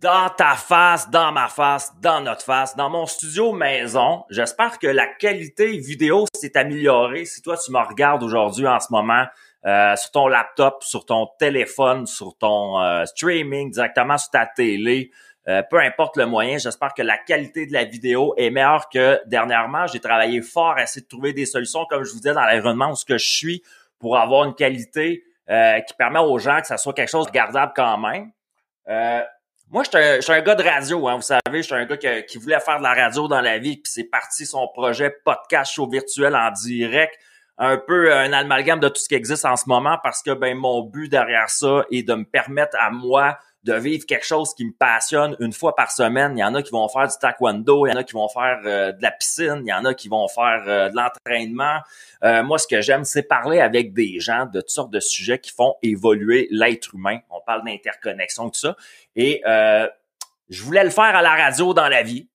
Dans ta face, dans ma face, dans notre face, dans mon studio maison. J'espère que la qualité vidéo s'est améliorée. Si toi tu me regardes aujourd'hui en ce moment euh, sur ton laptop, sur ton téléphone, sur ton euh, streaming, directement sur ta télé, euh, peu importe le moyen, j'espère que la qualité de la vidéo est meilleure que dernièrement. J'ai travaillé fort à essayer de trouver des solutions, comme je vous disais, dans l'environnement où je suis pour avoir une qualité euh, qui permet aux gens que ça soit quelque chose de regardable quand même. Moi, je suis un, gars de radio, hein, vous savez, je suis un gars qui, qui, voulait faire de la radio dans la vie, puis c'est parti son projet podcast show virtuel en direct, un peu un amalgame de tout ce qui existe en ce moment, parce que ben mon but derrière ça est de me permettre à moi de vivre quelque chose qui me passionne une fois par semaine. Il y en a qui vont faire du taekwondo, il y en a qui vont faire euh, de la piscine, il y en a qui vont faire euh, de l'entraînement. Euh, moi, ce que j'aime, c'est parler avec des gens de toutes sortes de sujets qui font évoluer l'être humain. On parle d'interconnexion, tout ça. Et je voulais le faire à la radio dans la vie.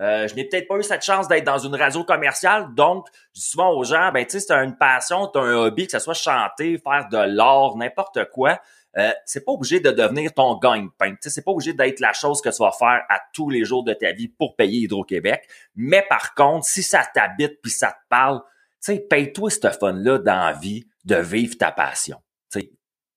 je n'ai peut-être pas eu cette chance d'être dans une radio commerciale, donc je dis souvent aux gens, ben tu sais, c'est une passion, tu un hobby, que ce soit chanter, faire de l'art, n'importe quoi euh, c'est pas obligé de devenir ton gagne-pain. C'est pas obligé d'être la chose que tu vas faire à tous les jours de ta vie pour payer Hydro-Québec. Mais par contre, si ça t'habite puis ça te parle, paye-toi ce fun-là dans la vie de vivre ta passion.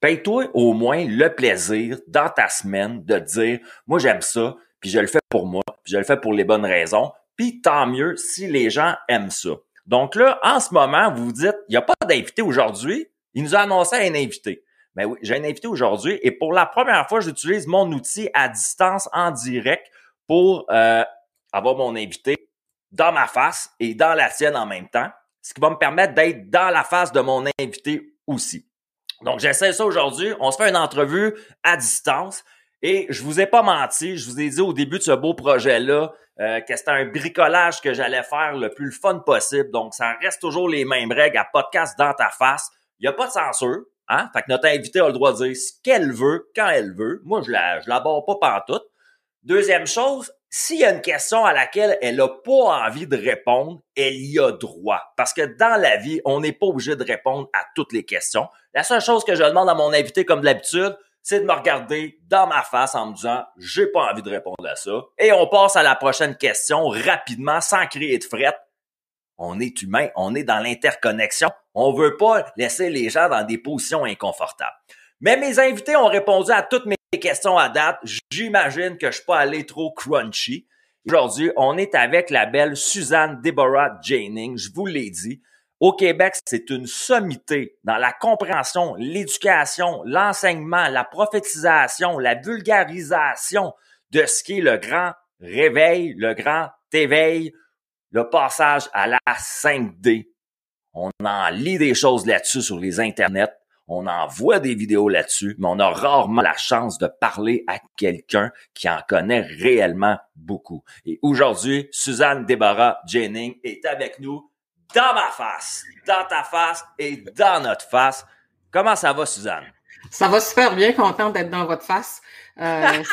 Paye-toi au moins le plaisir dans ta semaine de dire, moi j'aime ça, puis je le fais pour moi, puis je le fais pour les bonnes raisons, puis tant mieux si les gens aiment ça. Donc là, en ce moment, vous vous dites, il n'y a pas d'invité aujourd'hui. Il nous a annoncé un invité. Ben oui, j'ai un invité aujourd'hui et pour la première fois, j'utilise mon outil à distance en direct pour euh, avoir mon invité dans ma face et dans la sienne en même temps, ce qui va me permettre d'être dans la face de mon invité aussi. Donc, j'essaie ça aujourd'hui. On se fait une entrevue à distance et je vous ai pas menti. Je vous ai dit au début de ce beau projet-là euh, que c'était un bricolage que j'allais faire le plus fun possible. Donc, ça reste toujours les mêmes règles à podcast dans ta face. Il n'y a pas de censure. Hein? Fait que notre invité a le droit de dire ce qu'elle veut, quand elle veut. Moi, je la, je la barre pas pantoute. Deuxième chose, s'il y a une question à laquelle elle n'a pas envie de répondre, elle y a droit. Parce que dans la vie, on n'est pas obligé de répondre à toutes les questions. La seule chose que je demande à mon invité, comme d'habitude, c'est de me regarder dans ma face en me disant j'ai pas envie de répondre à ça. Et on passe à la prochaine question rapidement, sans créer de fret. On est humain, on est dans l'interconnexion. On veut pas laisser les gens dans des positions inconfortables. Mais mes invités ont répondu à toutes mes questions à date. J'imagine que je suis pas allé trop crunchy. Aujourd'hui, on est avec la belle Suzanne Deborah Janing. Je vous l'ai dit. Au Québec, c'est une sommité dans la compréhension, l'éducation, l'enseignement, la prophétisation, la vulgarisation de ce qui est le grand réveil, le grand éveil, le passage à la 5D. On en lit des choses là-dessus sur les internets. On en voit des vidéos là-dessus, mais on a rarement la chance de parler à quelqu'un qui en connaît réellement beaucoup. Et aujourd'hui, Suzanne Débarras Jennings est avec nous dans ma face, dans ta face et dans notre face. Comment ça va, Suzanne? Ça va super bien, contente d'être dans votre face. Euh,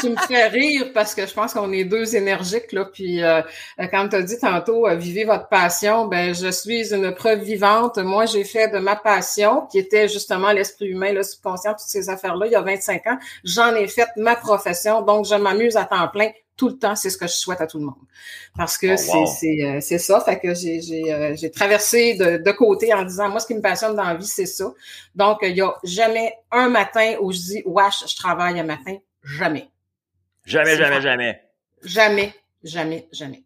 tu, me fais rire parce que je pense qu'on est deux énergiques là. Puis euh, comme tu as dit tantôt, euh, vivez votre passion. Ben je suis une preuve vivante. Moi, j'ai fait de ma passion, qui était justement l'esprit humain, le subconscient, toutes ces affaires-là, il y a 25 ans. J'en ai fait ma profession, donc je m'amuse à temps plein tout le temps, c'est ce que je souhaite à tout le monde. Parce que oh, c'est euh, c'est ça. Fait que j'ai j'ai euh, j'ai traversé de, de côté en disant moi ce qui me passionne dans la vie c'est ça. Donc il y a jamais un matin où je dis wesh je travaille un matin jamais. Jamais jamais jamais. Jamais jamais jamais.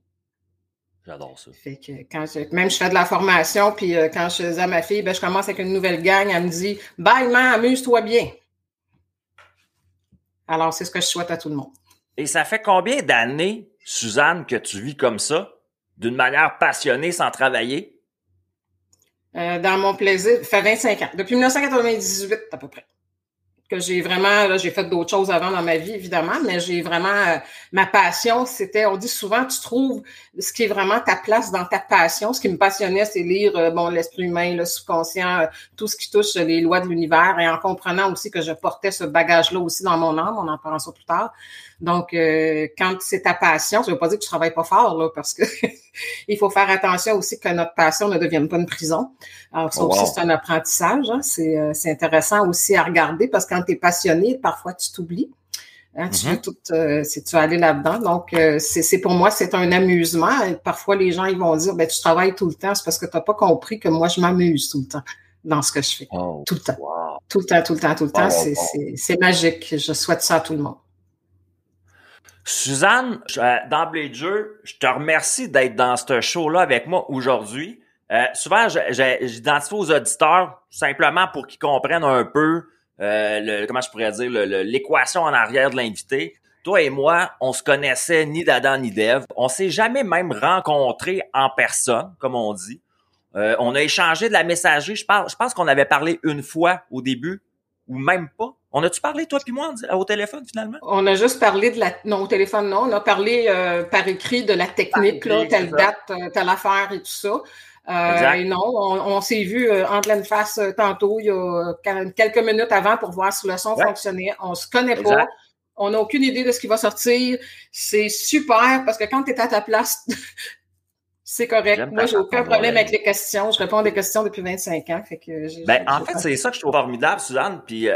J'adore ça. Fait que quand je, même je fais de la formation puis euh, quand je dis à ma fille ben je commence avec une nouvelle gang elle me dit bye man amuse-toi bien. Alors c'est ce que je souhaite à tout le monde. Et ça fait combien d'années, Suzanne, que tu vis comme ça, d'une manière passionnée, sans travailler? Euh, dans mon plaisir, ça fait 25 ans. Depuis 1998 à peu près. Que j'ai vraiment, là, j'ai fait d'autres choses avant dans ma vie, évidemment, mais j'ai vraiment, euh, ma passion, c'était, on dit souvent, tu trouves ce qui est vraiment ta place dans ta passion. Ce qui me passionnait, c'est lire, euh, bon, l'esprit humain, le subconscient, euh, tout ce qui touche les lois de l'univers, et en comprenant aussi que je portais ce bagage-là aussi dans mon âme, on en parlera ça plus tard. Donc, quand c'est ta passion, ça veut pas dire que tu travailles pas fort, là, parce que il faut faire attention aussi que notre passion ne devienne pas une prison. Alors, ça oh, aussi, c'est un apprentissage. Hein. C'est intéressant aussi à regarder parce que quand tu es passionné, parfois tu t'oublies. Hein, tu veux mm-hmm. tout, euh, si tu veux aller là-dedans. Donc, euh, c'est pour moi, c'est un amusement. parfois, les gens, ils vont dire, ben, tu travailles tout le temps. C'est parce que tu n'as pas compris que moi, je m'amuse tout le temps dans ce que je fais. Oh, tout le temps. Tout le temps, tout le temps, tout le temps. C'est magique. Je souhaite ça à tout le monde. Suzanne, d'emblée de jeu, je te remercie d'être dans ce show-là avec moi aujourd'hui. Euh, souvent, j'identifie aux auditeurs simplement pour qu'ils comprennent un peu euh, le, comment je pourrais dire, l'équation en arrière de l'invité. Toi et moi, on se connaissait ni d'Adam ni d'Ève. On s'est jamais même rencontrés en personne, comme on dit. Euh, on a échangé de la messagerie. Je pense, je pense qu'on avait parlé une fois au début, ou même pas. On a-tu parlé, toi puis moi, au téléphone, finalement? On a juste parlé de la... Non, au téléphone, non. On a parlé euh, par écrit de la technique, là, telle date, telle affaire et tout ça. Euh, non, on, s'est vu euh, en pleine face euh, tantôt, il y a quelques minutes avant pour voir si le son fonctionnait. On se connaît pas. On n'a aucune idée de ce qui va sortir. C'est super parce que quand tu es à ta place, c'est correct. Moi, j'ai aucun problème avec les questions. Je réponds à des questions depuis 25 ans. Fait que ben, en fait, c'est ça que je trouve formidable, Suzanne. Puis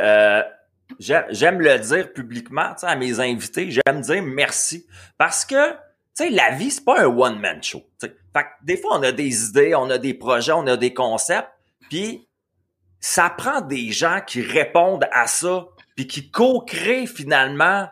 j'aime le dire publiquement à mes invités. J'aime dire merci. Parce que tu sais, la vie, c'est pas un one-man show. Fait que des fois, on a des idées, on a des projets, on a des concepts, puis ça prend des gens qui répondent à ça, puis qui co-créent finalement,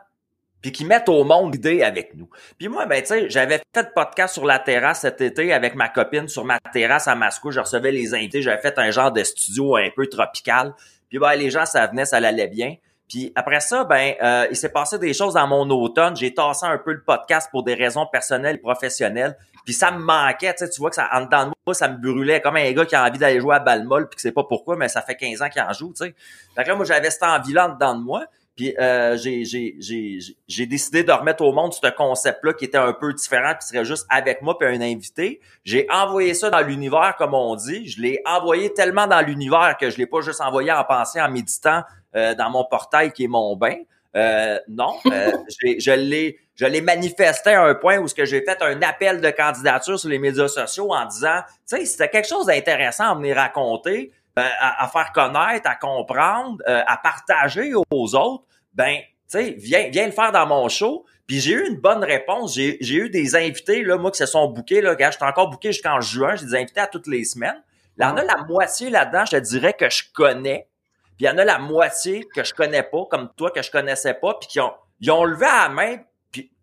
puis qui mettent au monde l'idée avec nous. Puis moi, ben tu sais, j'avais fait le podcast sur la terrasse cet été avec ma copine sur ma terrasse à Mascou. Je recevais les invités, j'avais fait un genre de studio un peu tropical. Puis ben, les gens, ça venait, ça allait bien. Puis après ça, ben, euh, il s'est passé des choses dans mon automne. J'ai tassé un peu le podcast pour des raisons personnelles et professionnelles. Puis ça me manquait, tu vois que ça, en dedans de moi, ça me brûlait comme un gars qui a envie d'aller jouer à balle molle puis que c'est pas pourquoi, mais ça fait 15 ans qu'il en joue, tu sais. Fait là, moi, j'avais cette envie-là en dedans de moi. Puis euh, j'ai décidé de remettre au monde ce concept-là qui était un peu différent, qui serait juste avec moi puis un invité. J'ai envoyé ça dans l'univers, comme on dit. Je l'ai envoyé tellement dans l'univers que je l'ai pas juste envoyé en pensant, en méditant, euh, dans mon portail qui est mon bain. Euh, non, euh, je l'ai je l'ai manifesté à un point où ce que j'ai fait un appel de candidature sur les médias sociaux en disant, tu sais, c'était quelque chose d'intéressant à venir raconter, à, faire connaître, à comprendre, à partager aux autres, ben, tu sais, viens, viens le faire dans mon show. Puis j'ai eu une bonne réponse. J'ai, eu des invités, là, moi, qui se sont bookés, là, gars, j'étais encore booké jusqu'en juin, j'ai des invités à toutes les semaines. Là, il y en a la moitié là-dedans, je te dirais que je connais. Puis il y en a la moitié que je connais pas, comme toi, que je connaissais pas, puis qui ont, ils ont levé à la main.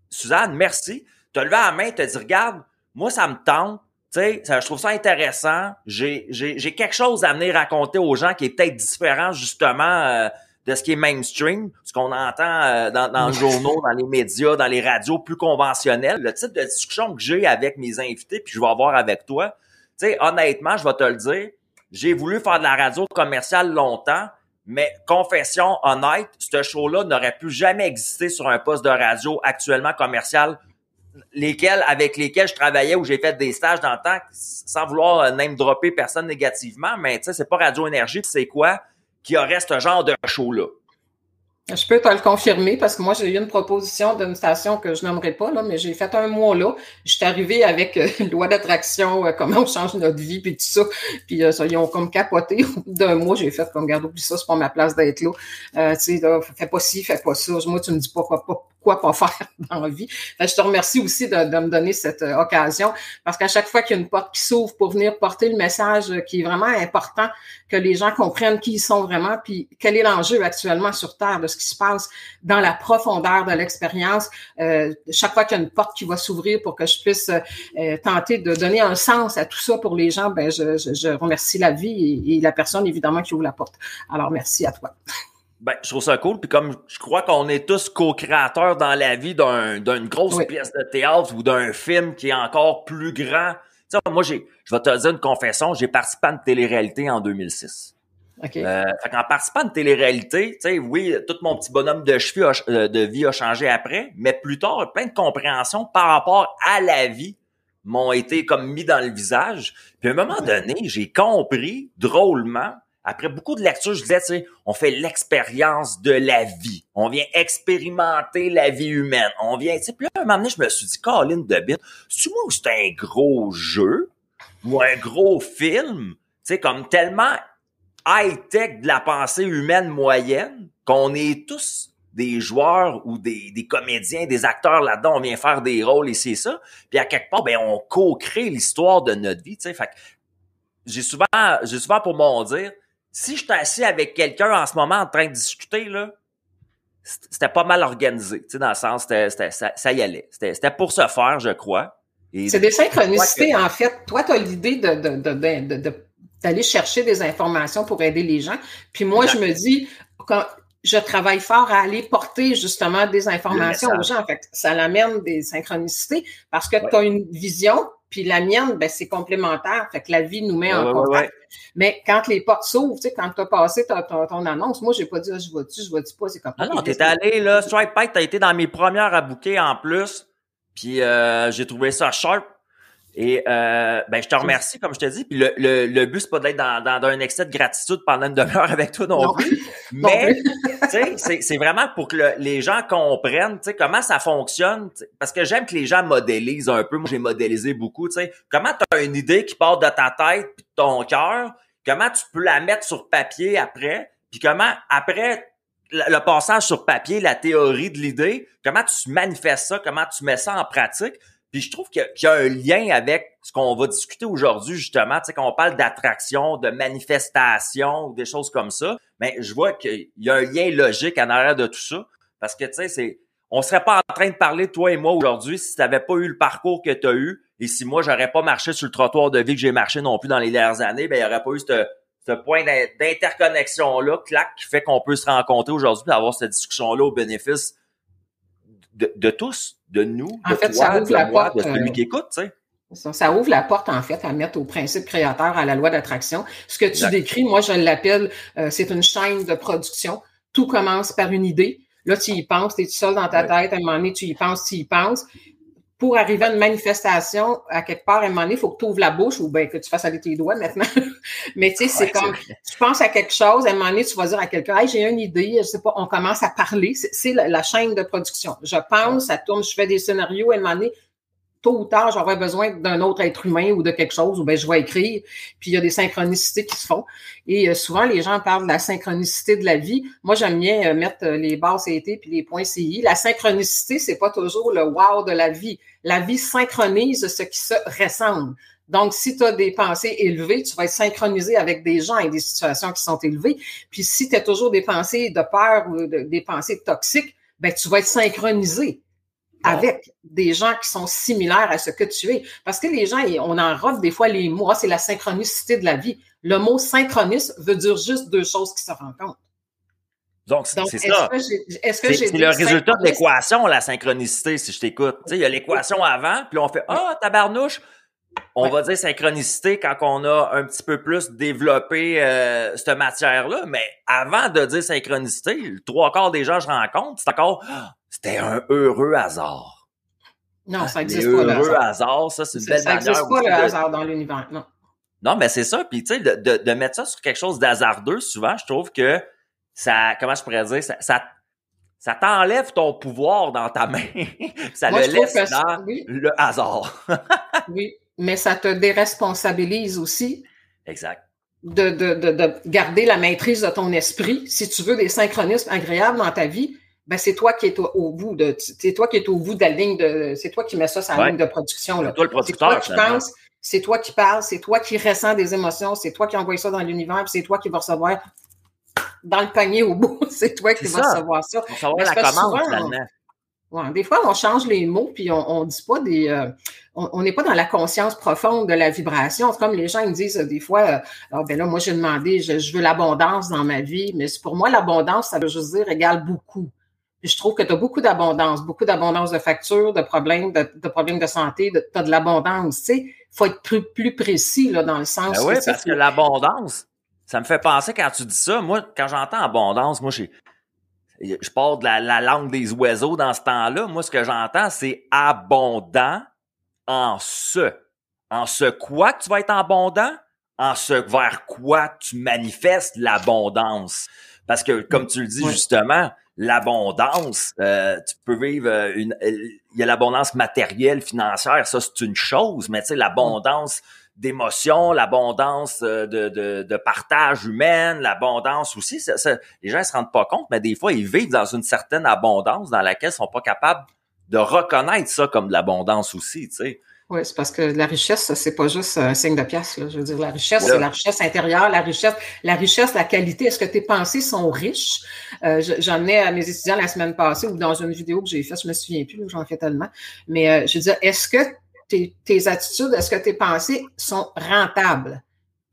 Suzanne, merci. Tu as levé la main, tu as dit, regarde, moi, ça me tente. Tu sais, je trouve ça intéressant. J'ai, j'ai, quelque chose à venir raconter aux gens qui est peut-être différent, justement, euh, de ce qui est mainstream, ce qu'on entend euh, dans, dans les journaux, dans les médias, dans les radios plus conventionnels. Le type de discussion que j'ai avec mes invités, puis je vais avoir avec toi. Tu sais, honnêtement, je vais te le dire, j'ai voulu faire de la radio commerciale longtemps, mais confession honnête, ce show-là n'aurait pu jamais exister sur un poste de radio actuellement commercial, lesquels, avec lesquels je travaillais où j'ai fait des stages dans le temps, sans vouloir euh, name dropper personne négativement, mais tu sais, c'est pas Radio Énergie, c'est quoi qui aurait ce genre de show-là? Je peux te le confirmer parce que moi, j'ai eu une proposition d'une station que je n'aimerais pas, là, mais j'ai fait un mois là. Je suis arrivée avec euh, loi d'attraction, euh, comment on change notre vie, puis tout ça. Puis euh, ça, ils ont comme capoté. D'un mois, j'ai fait comme, garde, oublie ça, c'est pas ma place d'être là. Euh, tu sais, fais pas ci, fais pas ça. Moi, tu me dis pas quoi, pas, quoi pas faire dans la vie. je te remercie aussi de, de me donner cette euh, occasion parce qu'à chaque fois qu'il y a une porte qui s'ouvre pour venir porter le message euh, qui est vraiment important, que les gens comprennent qui ils sont vraiment, puis quel est l'enjeu actuellement sur Terre de ce qui se passe dans la profondeur de l'expérience. Euh, chaque fois qu'il y a une porte qui va s'ouvrir pour que je puisse euh, tenter de donner un sens à tout ça pour les gens, ben je, je, je remercie la vie et, et la personne évidemment qui ouvre la porte. Alors merci à toi. Ben, je trouve ça cool. Puis comme je crois qu'on est tous co-créateurs dans la vie d'une grosse pièce de théâtre ou d'un film qui est encore plus grand. Tu sais, moi, j'ai, je vais te dire une confession, j'ai participé à une télé-réalité en 2006. Okay. Euh, fait qu'en participant à une télé-réalité, tu sais, oui, tout mon petit bonhomme de, cheveux a- euh, de vie a changé après, mais plus tard, plein de compréhensions par rapport à la vie m'ont été comme mis dans le visage. Puis à un moment donné, j'ai compris drôlement, après beaucoup de lectures, je disais, tu sais, on fait l'expérience de la vie. On vient expérimenter la vie humaine. On vient, tu sais, puis là, un moment donné, je me suis dit, Colin de bite, c'est moi ou c'est un gros jeu ou un gros film, tu sais, comme tellement high-tech de la pensée humaine moyenne qu'on est tous des joueurs ou des, des comédiens, des acteurs là-dedans, on vient faire des rôles et c'est ça. Puis à quelque part, ben on co-crée l'histoire de notre vie, tu sais. Fait j'ai souvent, j'ai souvent pour mon dire, si je suis assis avec quelqu'un en ce moment en train de discuter là, c'était pas mal organisé, tu sais, dans le sens, c'était, c'était- ça, ça y allait. C'était, c'était pour se faire, je crois. C'est des synchronicités, en fait. Toi, tu as l'idée de, de, de, de, d'aller chercher des informations pour aider les gens. Puis moi, je me dis, quand je travaille fort à aller porter justement des informations aux gens. Fait que ça l'amène des synchronicités parce que Ouais. tu as une vision, puis la mienne, ben, c'est complémentaire. Fait que la vie nous met en Ouais, contact. ouais. Mais quand les portes s'ouvrent, tu sais, quand tu as passé ta- ton, ton annonce, moi, j'ai pas dit, ah, je vois-tu, je vois-tu pas, c'est comme Ah non, Ok, t'es allé, là, Stripe Pike, t'as été dans mes premières à booker en plus. Puis euh, j'ai trouvé ça sharp. Et euh, ben, je te remercie, comme je te dis. Puis le, le, le but, c'est pas d'être dans, dans, dans un excès de gratitude pendant une demi-heure avec toi non, Non. plus. Mais c'est c'est vraiment pour que le- les gens comprennent tu sais, comment ça fonctionne. Parce que j'aime que les gens modélisent un peu. Moi, j'ai modélisé beaucoup. tu sais. Comment tu as une idée qui part de ta tête puis de ton cœur, comment tu peux la mettre sur papier après, puis comment après le passage sur papier, la théorie de l'idée, comment tu manifestes ça, comment tu mets ça en pratique? Puis je trouve qu'il y, a- un lien avec ce qu'on va discuter aujourd'hui, justement, tu sais, quand on parle d'attraction, de manifestation, ou des choses comme ça. Mais je vois qu'il y a un lien logique en arrière de tout ça. Parce que, tu sais, c'est, on serait pas en train de parler, toi et moi, aujourd'hui, si tu n'avais pas eu le parcours que tu as eu, et si moi, j'aurais pas marché sur le trottoir de vie que j'ai marché non plus dans les dernières années, ben, il y aurait pas eu ce, ce point d'in- d'interconnexion-là, clac, qui fait qu'on peut se rencontrer aujourd'hui et avoir cette discussion-là au bénéfice de, de tous, de nous, En de fait, toi, de la moi, porte, de celui euh, qui écoute, tu sais. Ça, ouvre la porte, en fait, à mettre au principe créateur, à la loi d'attraction. Ce que tu décris, moi, je l'appelle, euh, c'est une chaîne de production. Tout commence par une idée. Là, tu y penses, tu es tout seul dans ta Ouais. tête, à un moment donné, tu y penses, tu y penses. Pour arriver à une manifestation, à quelque part, à un moment donné, il faut que tu ouvres la bouche ou bien que tu fasses aller tes doigts maintenant. Mais tu sais, c'est Ouais, comme, tu penses à quelque chose, à un moment donné, tu vas dire à quelqu'un, hey, j'ai une idée, je sais pas, on commence à parler. C'est- C'est la, la chaîne de production. Je pense, ça tourne, je fais des scénarios, à un moment donné, tôt ou tard, j'aurai besoin d'un autre être humain ou de quelque chose, ou ben je vais écrire, puis il y a des synchronicités qui se font. Et euh, souvent, les gens parlent de la synchronicité de la vie. Moi, j'aime bien euh, mettre euh, les barres CT puis les points CI. La synchronicité, c'est pas toujours le wow de la vie. La vie synchronise ce qui se ressemble. Donc, si tu as des pensées élevées, tu vas être synchronisé avec des gens et des situations qui sont élevées. Puis si tu as toujours des pensées de peur ou de- des pensées toxiques, ben tu vas être synchronisé. Avec des gens qui sont similaires à ce que tu es. Parce que les gens, on en robe des fois les mots, Ah, c'est la synchronicité de la vie. Le mot synchronisme veut dire juste deux choses qui se rencontrent. Donc, c'est ça. C'est le résultat de l'équation, la synchronicité, si je t'écoute. Tu sais, il y a l'équation avant, puis on fait Ah, tabarnouche! On Ouais. va dire synchronicité quand on a un petit peu plus développé euh, cette matière-là, mais avant de dire synchronicité, le trois quarts des gens que je rencontre, c'est encore c'était un heureux hasard. Non, ça Les n'existe pas, le heureux hasard. hasard, ça, c'est une Ça belle manière n'existe pas, le de- hasard dans l'univers. Non. non, mais c'est ça. Puis, tu sais, de, de, de mettre ça sur quelque chose d'hasardeux, souvent, je trouve que ça, comment je pourrais dire, ça, ça, ça t'enlève ton pouvoir dans ta main. ça Moi, le laisse que ça- dans oui. le hasard. Oui, mais ça te déresponsabilise aussi exact. de, de, de, de garder la maîtrise de ton esprit. Si tu veux des synchronismes agréables dans ta vie, ben c'est toi qui es au, bout de, c'est toi qui es au bout de la ligne de, c'est toi qui mets ça sur la Ouais. ligne de production. C'est toi le C'est producteur, toi qui penses, c'est toi qui parles, c'est toi qui ressens des émotions, c'est toi qui envoie ça dans l'univers, puis c'est toi qui vas recevoir dans le panier au bout. c'est toi qui C'est vas recevoir ça. Pour savoir Mais la c'est commande, souvent. Ouais, des fois, on change les mots, puis on, on dit pas des. euh, on on n'est pas dans la conscience profonde de la vibration. C'est comme les gens ils me disent euh, des fois, euh, ah, ben là, moi j'ai demandé, je, je veux l'abondance dans ma vie, mais c'est- pour moi, l'abondance, ça veut juste dire égale beaucoup. Je trouve que tu as beaucoup d'abondance, beaucoup d'abondance de factures, de problèmes, de, de problèmes de santé, tu as de l'abondance. Tu sais, faut être plus, plus précis là, dans le sens. Ben oui, parce que l'abondance, Ça me fait penser quand tu dis ça, moi, quand j'entends abondance, moi, j'ai, je parle de la, la, langue des oiseaux dans ce temps-là. Moi, ce que j'entends, c'est abondant en ce. En ce quoi tu vas être abondant? En ce vers quoi tu manifestes l'abondance. Parce que, comme tu le dis justement, l'abondance, euh, tu peux vivre euh, une... Il y a l'abondance matérielle, financière, ça c'est une chose, mais tu sais, l'abondance d'émotions, l'abondance euh, de, de, de, partage humain, l'abondance aussi. Ça, les gens ne se rendent pas compte, mais des fois, ils vivent dans une certaine abondance dans laquelle ils sont pas capables de reconnaître ça comme de l'abondance aussi, tu sais. Oui, c'est parce que la richesse, c'est pas juste un signe de pièce. Là. Je veux dire, la richesse, c'est la richesse intérieure, la richesse, la richesse, la qualité. Est-ce que tes pensées sont riches? Euh, J'en ai à mes étudiants la semaine passée ou dans une vidéo que j'ai faite, je me souviens plus, j'en fais tellement. Mais euh, je veux dire, est-ce que tes, tes attitudes, est-ce que tes pensées sont rentables?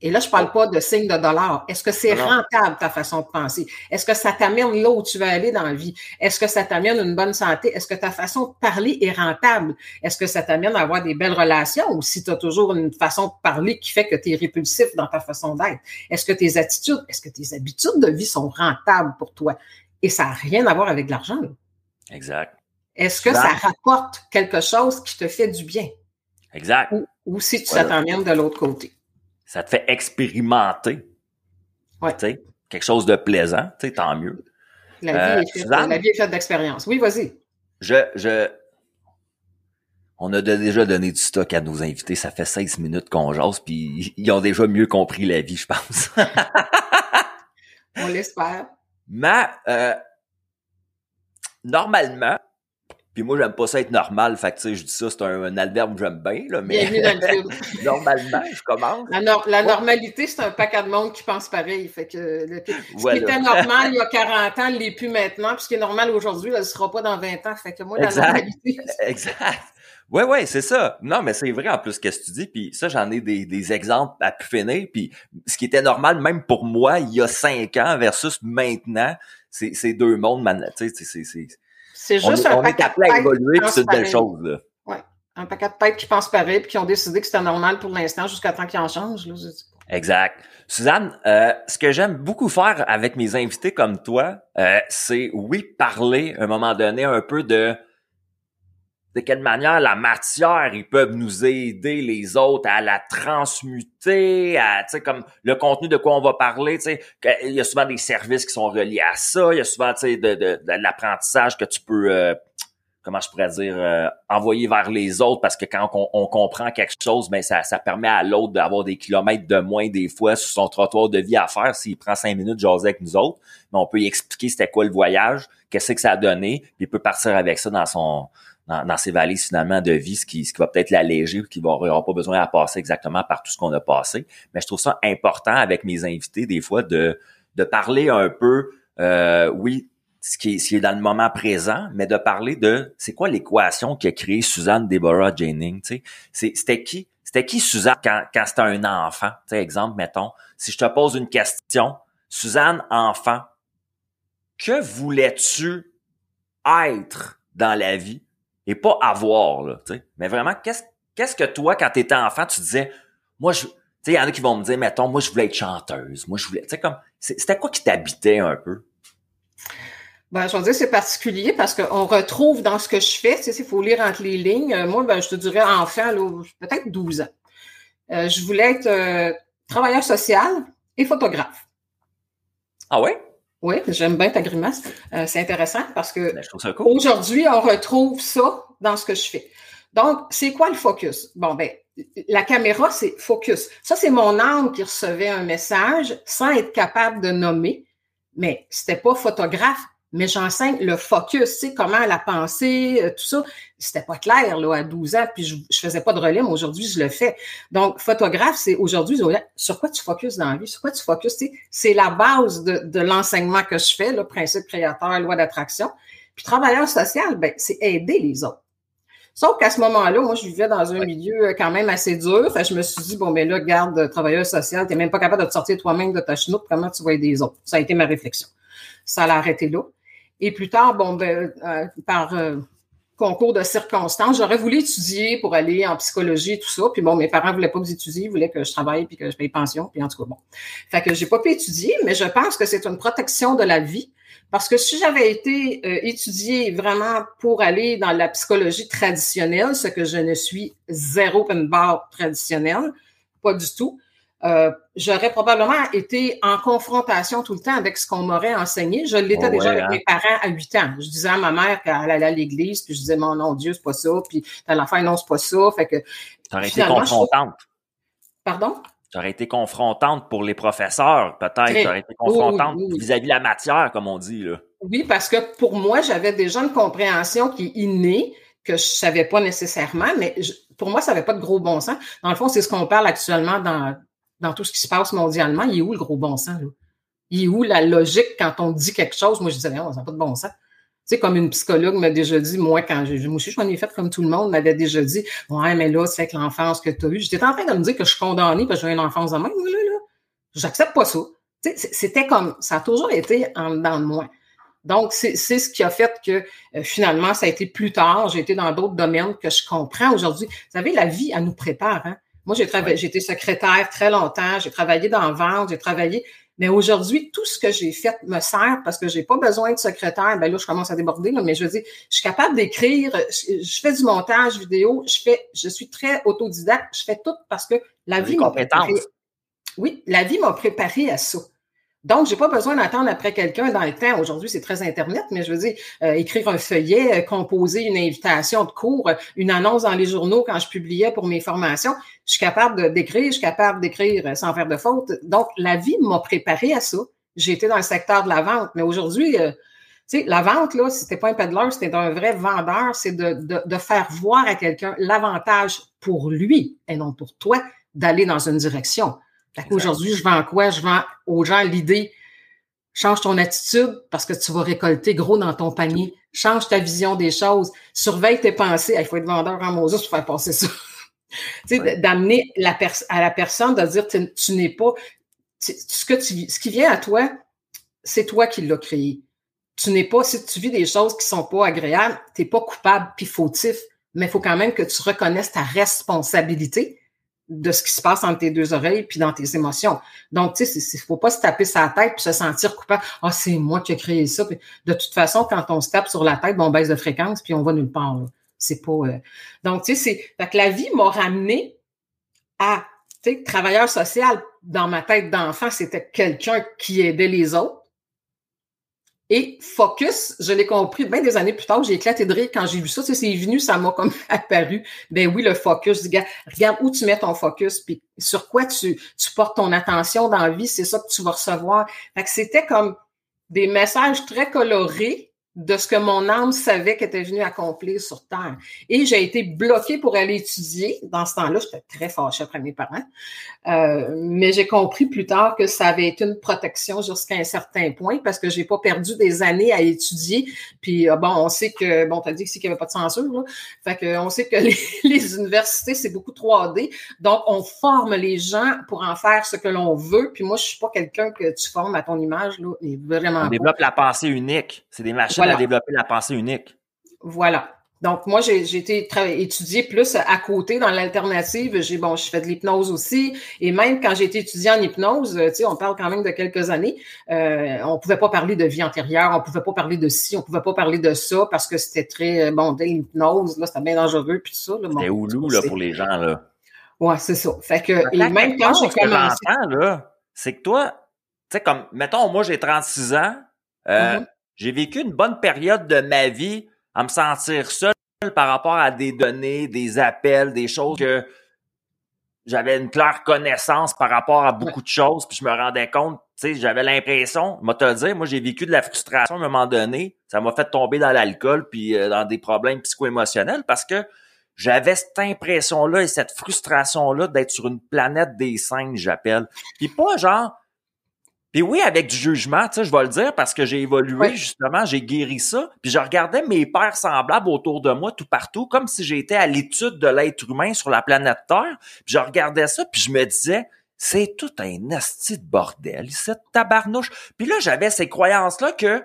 Et là, je parle pas de signe de dollar. Est-ce que c'est rentable ta façon de penser? Est-ce que ça t'amène là où tu veux aller dans la vie? Est-ce que ça t'amène une bonne santé? Est-ce que ta façon de parler est rentable? Est-ce que ça t'amène à avoir des belles relations ou si tu as toujours une façon de parler qui fait que tu es répulsif dans ta façon d'être? Est-ce que tes attitudes, est-ce que tes habitudes de vie sont rentables pour toi? Et ça n'a rien à voir avec l'argent. Exact. Est-ce que ça rapporte quelque chose qui te fait du bien? Exact. Ou, si tu t'amènes de l'autre côté? Ça te fait expérimenter. Ouais. quelque chose de plaisant, tant mieux. La vie, euh, est, faite, la vie est faite d'expérience. Oui, vas-y. Je, je, on a déjà donné du stock à nos invités. Ça fait 16 minutes qu'on jase, puis ils ont déjà mieux compris la vie, je pense. on l'espère. Mais, euh, normalement, puis moi, j'aime pas ça être normal. Fait que, tu sais, je dis ça, c'est un, un adverbe que j'aime bien, là. Mais Bienvenue dans le film. normalement, je commence. La, la normalité, c'est un paquet de monde qui pense pareil. Fait que le, ce qui était normal il y a 40 ans, ne l'est plus maintenant. Puis ce qui est normal aujourd'hui, ne sera pas dans 20 ans. Fait que moi, la exact. normalité. exact. Oui, oui, c'est ça. Non, mais c'est vrai en plus ce que tu dis. Puis ça, j'en ai des, des exemples à pu finir. Puis ce qui était normal même pour moi il y a cinq ans versus maintenant, c'est deux mondes. Tu sais, c'est c'est juste un paquet de têtes évoluer, c'est une belle chose. Là. Ouais. Un paquet de têtes qui pensent pareil puis qui ont décidé que c'était normal pour l'instant jusqu'à temps qu'ils en changent. Là. Exact. Suzanne, euh, ce que j'aime beaucoup faire avec mes invités comme toi, euh, c'est oui parler à un moment donné un peu de de quelle manière la matière, ils peuvent nous aider les autres à la transmuter, à, tu sais, comme le contenu de quoi on va parler, tu sais, il y a souvent des services qui sont reliés à ça, il y a souvent, tu sais, de, l'apprentissage que tu peux, euh, comment je pourrais dire, euh, envoyer vers les autres parce que quand on, comprend quelque chose, ben ça, ça permet à l'autre d'avoir des kilomètres de moins des fois sur son trottoir de vie à faire s'il prend cinq minutes de jaser avec nous autres. Mais on peut y expliquer c'était quoi le voyage, qu'est-ce que ça a donné, puis il peut partir avec ça dans son dans, dans ces valises finalement de vie, ce qui, ce qui va peut-être l'alléger, qui va aura pas besoin à passer exactement par tout ce qu'on a passé. Mais je trouve ça important avec mes invités des fois de, de parler un peu, euh, oui, ce qui, est, ce qui est dans le moment présent, mais de parler de c'est quoi l'équation qui a créé Suzanne Deborah Jennings. C'était qui? C'était qui Suzanne quand, quand c'était un enfant? sais exemple, mettons, si je te pose une question, Suzanne, enfant, que voulais-tu être dans la vie? Et pas avoir, là, tu sais. Mais vraiment, qu'est-ce, qu'est-ce que toi, quand tu étais enfant, tu disais, moi, je, tu sais, il y en a qui vont me dire, mettons, moi, je voulais être chanteuse. Moi, je voulais, tu sais, comme, c'était quoi qui t'habitait un peu? Ben, je veux dire, c'est particulier parce qu'on retrouve dans ce que je fais, tu sais, il faut lire entre les lignes. Euh, moi, ben, je te dirais enfant, peut-être 12 ans. Euh, je voulais être euh, travailleur social et photographe. Ah ouais? Oui, j'aime bien ta grimace. Euh, c'est intéressant parce que ben, aujourd'hui, on retrouve ça dans ce que je fais. Donc, c'est quoi le focus? Bon, ben, la caméra, c'est focus. Ça, c'est mon âme qui recevait un message sans être capable de nommer, mais c'était pas photographe, mais j'enseigne le focus, tu sais, comment la pensée, euh, tout ça. C'était pas clair, là, à 12 ans, puis je, je faisais pas de relais, mais aujourd'hui, je le fais. Donc, photographe, c'est aujourd'hui, sur quoi tu focuses dans la vie? Sur quoi tu focuses? Tu sais, c'est la base de, de l'enseignement que je fais, le principe créateur, loi d'attraction. Puis travailleur social, ben, c'est aider les autres. Sauf qu'à ce moment-là, moi, je vivais dans un milieu euh, quand même assez dur. Fait je me suis dit, bon, mais là, garde, travailleur social, tu n'es même pas capable de te sortir toi-même de ta chenoute, comment tu vas aider les autres? Ça a été ma réflexion. Ça l'a arrêté là. Et plus tard, bon, ben, euh, par euh, concours de circonstances. J'aurais voulu étudier pour aller en psychologie et tout ça. Puis bon, mes parents voulaient pas que j'étudie, ils voulaient que je travaille puis que je paye pension. Puis en tout cas, bon. Fait que j'ai pas pu étudier, mais je pense que c'est une protection de la vie. Parce que si j'avais été euh, étudiée vraiment pour aller dans la psychologie traditionnelle, ce que je ne suis zéro open bar traditionnel, pas du tout, euh, j'aurais probablement été en confrontation tout le temps avec ce qu'on m'aurait enseigné. Je l'étais Oh, déjà ouais, avec hein? mes parents à 8 ans. Je disais à ma mère qu'elle allait à l'église, puis je disais, mon non, Dieu, c'est pas ça, puis à la fin, non, c'est pas ça. Fait que, T'aurais été Finalement, je confrontante. pardon? T'aurais été confrontante pour les professeurs, peut-être. T'aurais été confrontante Oui, oui, oui. vis-à-vis de la matière, comme on dit, là. Oui, parce que pour moi, j'avais déjà une compréhension qui est innée, que je savais pas nécessairement, mais je- pour moi, ça n'avait pas de gros bon sens. Dans le fond, c'est ce qu'on parle actuellement dans, dans tout ce qui se passe mondialement. Il est où le gros bon sens? Là? Il est où la logique quand on dit quelque chose? Moi, je disais, non, ça n'a pas de bon sens. Tu sais, comme une psychologue m'a déjà dit, moi, quand j'ai, moi aussi, je m'en ai fait comme tout le monde, m'avait déjà dit, ouais, mais là, c'est avec l'enfance que tu as eue. J'étais en train de me dire que je suis condamnée parce que j'ai une enfance de même. Là, là. J'accepte pas ça. Tu sais, c'était comme, ça a toujours été en dedans de moi. Donc, c'est c'est ce qui a fait que euh, finalement, ça a été plus tard. J'ai été dans d'autres domaines que je comprends aujourd'hui. Vous savez, la vie, elle nous prépare. Hein? Moi, j'ai travaillé, j'ai été secrétaire très longtemps, j'ai travaillé dans vente, j'ai travaillé. Mais aujourd'hui, tout ce que j'ai fait me sert parce que j'ai pas besoin de secrétaire. Ben là, je commence à déborder, là, mais je veux dire, je suis capable d'écrire, je, je fais du montage vidéo, je fais, je suis très autodidacte, je fais tout parce que la vie m'a préparé. Oui, la vie m'a préparé à ça. Donc, j'ai pas besoin d'attendre après quelqu'un dans le temps. Aujourd'hui, c'est très Internet, mais je veux dire, euh, écrire un feuillet, euh, composer une invitation de cours, euh, une annonce dans les journaux quand je publiais pour mes formations. Je suis capable d'écrire, je suis capable d'écrire sans faire de faute. Donc, la vie m'a préparé à ça. J'ai été dans le secteur de la vente, mais aujourd'hui, tu sais, la vente, là, c'était pas un peddler, c'était un vrai vendeur, c'est de, de faire voir à quelqu'un l'avantage pour lui et non pour toi d'aller dans une direction. Fait qu'aujourd'hui, je vends quoi? Je vends aux gens l'idée. Change ton attitude parce que tu vas récolter gros dans ton panier. Change ta vision des choses. Surveille tes pensées. Il faut être vendeur en Moses pour faire passer ça. tu sais, d'amener la à la personne de dire tu, tu n'es pas. tu- ce, que tu, ce qui vient à toi, c'est toi qui l'as créé. Tu n'es pas, si tu vis des choses qui sont pas agréables, tu n'es pas coupable puis fautif, mais il faut quand même que tu reconnaisses ta responsabilité de ce qui se passe entre tes deux oreilles puis dans tes émotions. Donc, tu sais, il faut pas se taper sa tête puis se sentir coupable. Ah, c'est moi qui ai créé ça. De toute façon, quand on se tape sur la tête, on baisse de fréquence puis on va nulle part. C'est pas. euh, Donc, tu sais, c'est. Que la vie m'a ramené à, tu sais, travailleur social dans ma tête d'enfant, c'était quelqu'un qui aidait les autres. Et focus, je l'ai compris bien des années plus tard, j'ai éclaté de rire quand j'ai vu ça. Tu c'est venu, ça m'a comme apparu. Ben oui, le focus. Regarde, où tu mets ton focus, puis sur quoi tu, tu portes ton attention dans la vie, c'est ça que tu vas recevoir. Fait c'était comme des messages très colorés de ce que mon âme savait qu'elle était venue accomplir sur Terre. Et j'ai été bloquée pour aller étudier. Dans ce temps-là, j'étais très fâchée après mes parents. Euh, mais j'ai compris plus tard que ça avait été une protection jusqu'à un certain point parce que j'ai pas perdu des années à étudier. Puis euh, bon, on sait que, bon, t'as dit ici qu'il n'y avait pas de censure, là. Fait que on sait que les, les universités, c'est beaucoup 3D. Donc, on forme les gens pour en faire ce que l'on veut. Puis moi, je suis pas quelqu'un que tu formes à ton image, là. Vraiment On développe la pensée unique. C'est des machines Voilà. à développer la pensée unique. Voilà. Donc, moi, j'ai été étudier plus à côté dans l'alternative. J'ai bon, je fais de l'hypnose aussi. Et même quand j'ai été étudiée en hypnose, euh, tu sais, on parle quand même de quelques années, euh, on pouvait pas parler de vie antérieure, on pouvait pas parler de ci, on pouvait pas parler de ça parce que c'était très, euh, bon, dès l'hypnose, là, c'était bien dangereux, puis ça. Là, bon, C'était houlou, là, pour les gens, là. Ouais, c'est ça. Fait que, et même quand j'ai commencé... là, c'est que toi, tu sais, comme, mettons, moi, j'ai 36 ans, euh, Mhm. J'ai vécu une bonne période de ma vie à me sentir seul par rapport à des données, des appels, des choses que j'avais une claire connaissance par rapport à beaucoup de choses, puis je me rendais compte, tu sais, j'avais l'impression, moi te dire, moi j'ai vécu de la frustration à un moment donné, ça m'a fait tomber dans l'alcool puis euh, dans des problèmes psycho-émotionnels parce que j'avais cette impression-là et cette frustration-là d'être sur une planète des singes, j'appelle. Puis pas genre puis oui, avec du jugement, tu sais, je vais le dire parce que j'ai évolué, justement, j'ai guéri ça. Puis je regardais mes pères semblables autour de moi, tout partout, comme si j'étais à l'étude de l'être humain sur la planète Terre. Puis je regardais ça, puis je me disais, c'est tout un asti de bordel, cette tabarnouche. Puis là, j'avais ces croyances-là que,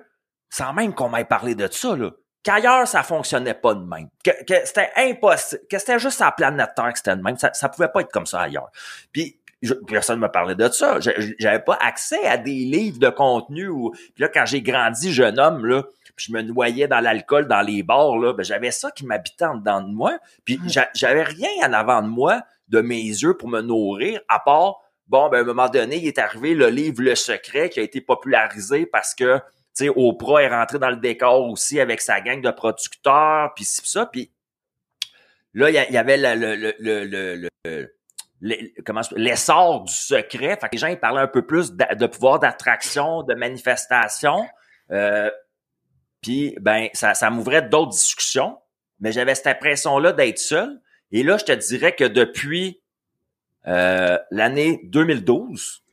sans même qu'on m'ait parlé de ça, là, qu'ailleurs, ça fonctionnait pas de même. Que, que c'était impossible. Que c'était juste la planète Terre que c'était de même. Ça, ça pouvait pas être comme ça ailleurs. Puis, je, personne ne me parlait de ça. J'avais pas accès à des livres de contenu. Où, puis là, quand j'ai grandi jeune homme, là, puis je me noyais dans l'alcool, dans les bars, là, ben, j'avais ça qui m'habitait en dedans de moi. Puis j'avais rien en avant de moi, de mes yeux, pour me nourrir, à part, bon, ben, à un moment donné, il est arrivé le livre Le Secret qui a été popularisé parce que tu sais, Oprah est rentré dans le décor aussi avec sa gang de producteurs, puis ça, puis là, il y, avait le, le, le, le l'essor du secret. Fait que les gens ils parlaient un peu plus de, pouvoir d'attraction, de manifestation. Euh, puis ben ça, ça m'ouvrait d'autres discussions, mais j'avais cette impression-là d'être seul. Et là, je te dirais que depuis euh, l'année 2012,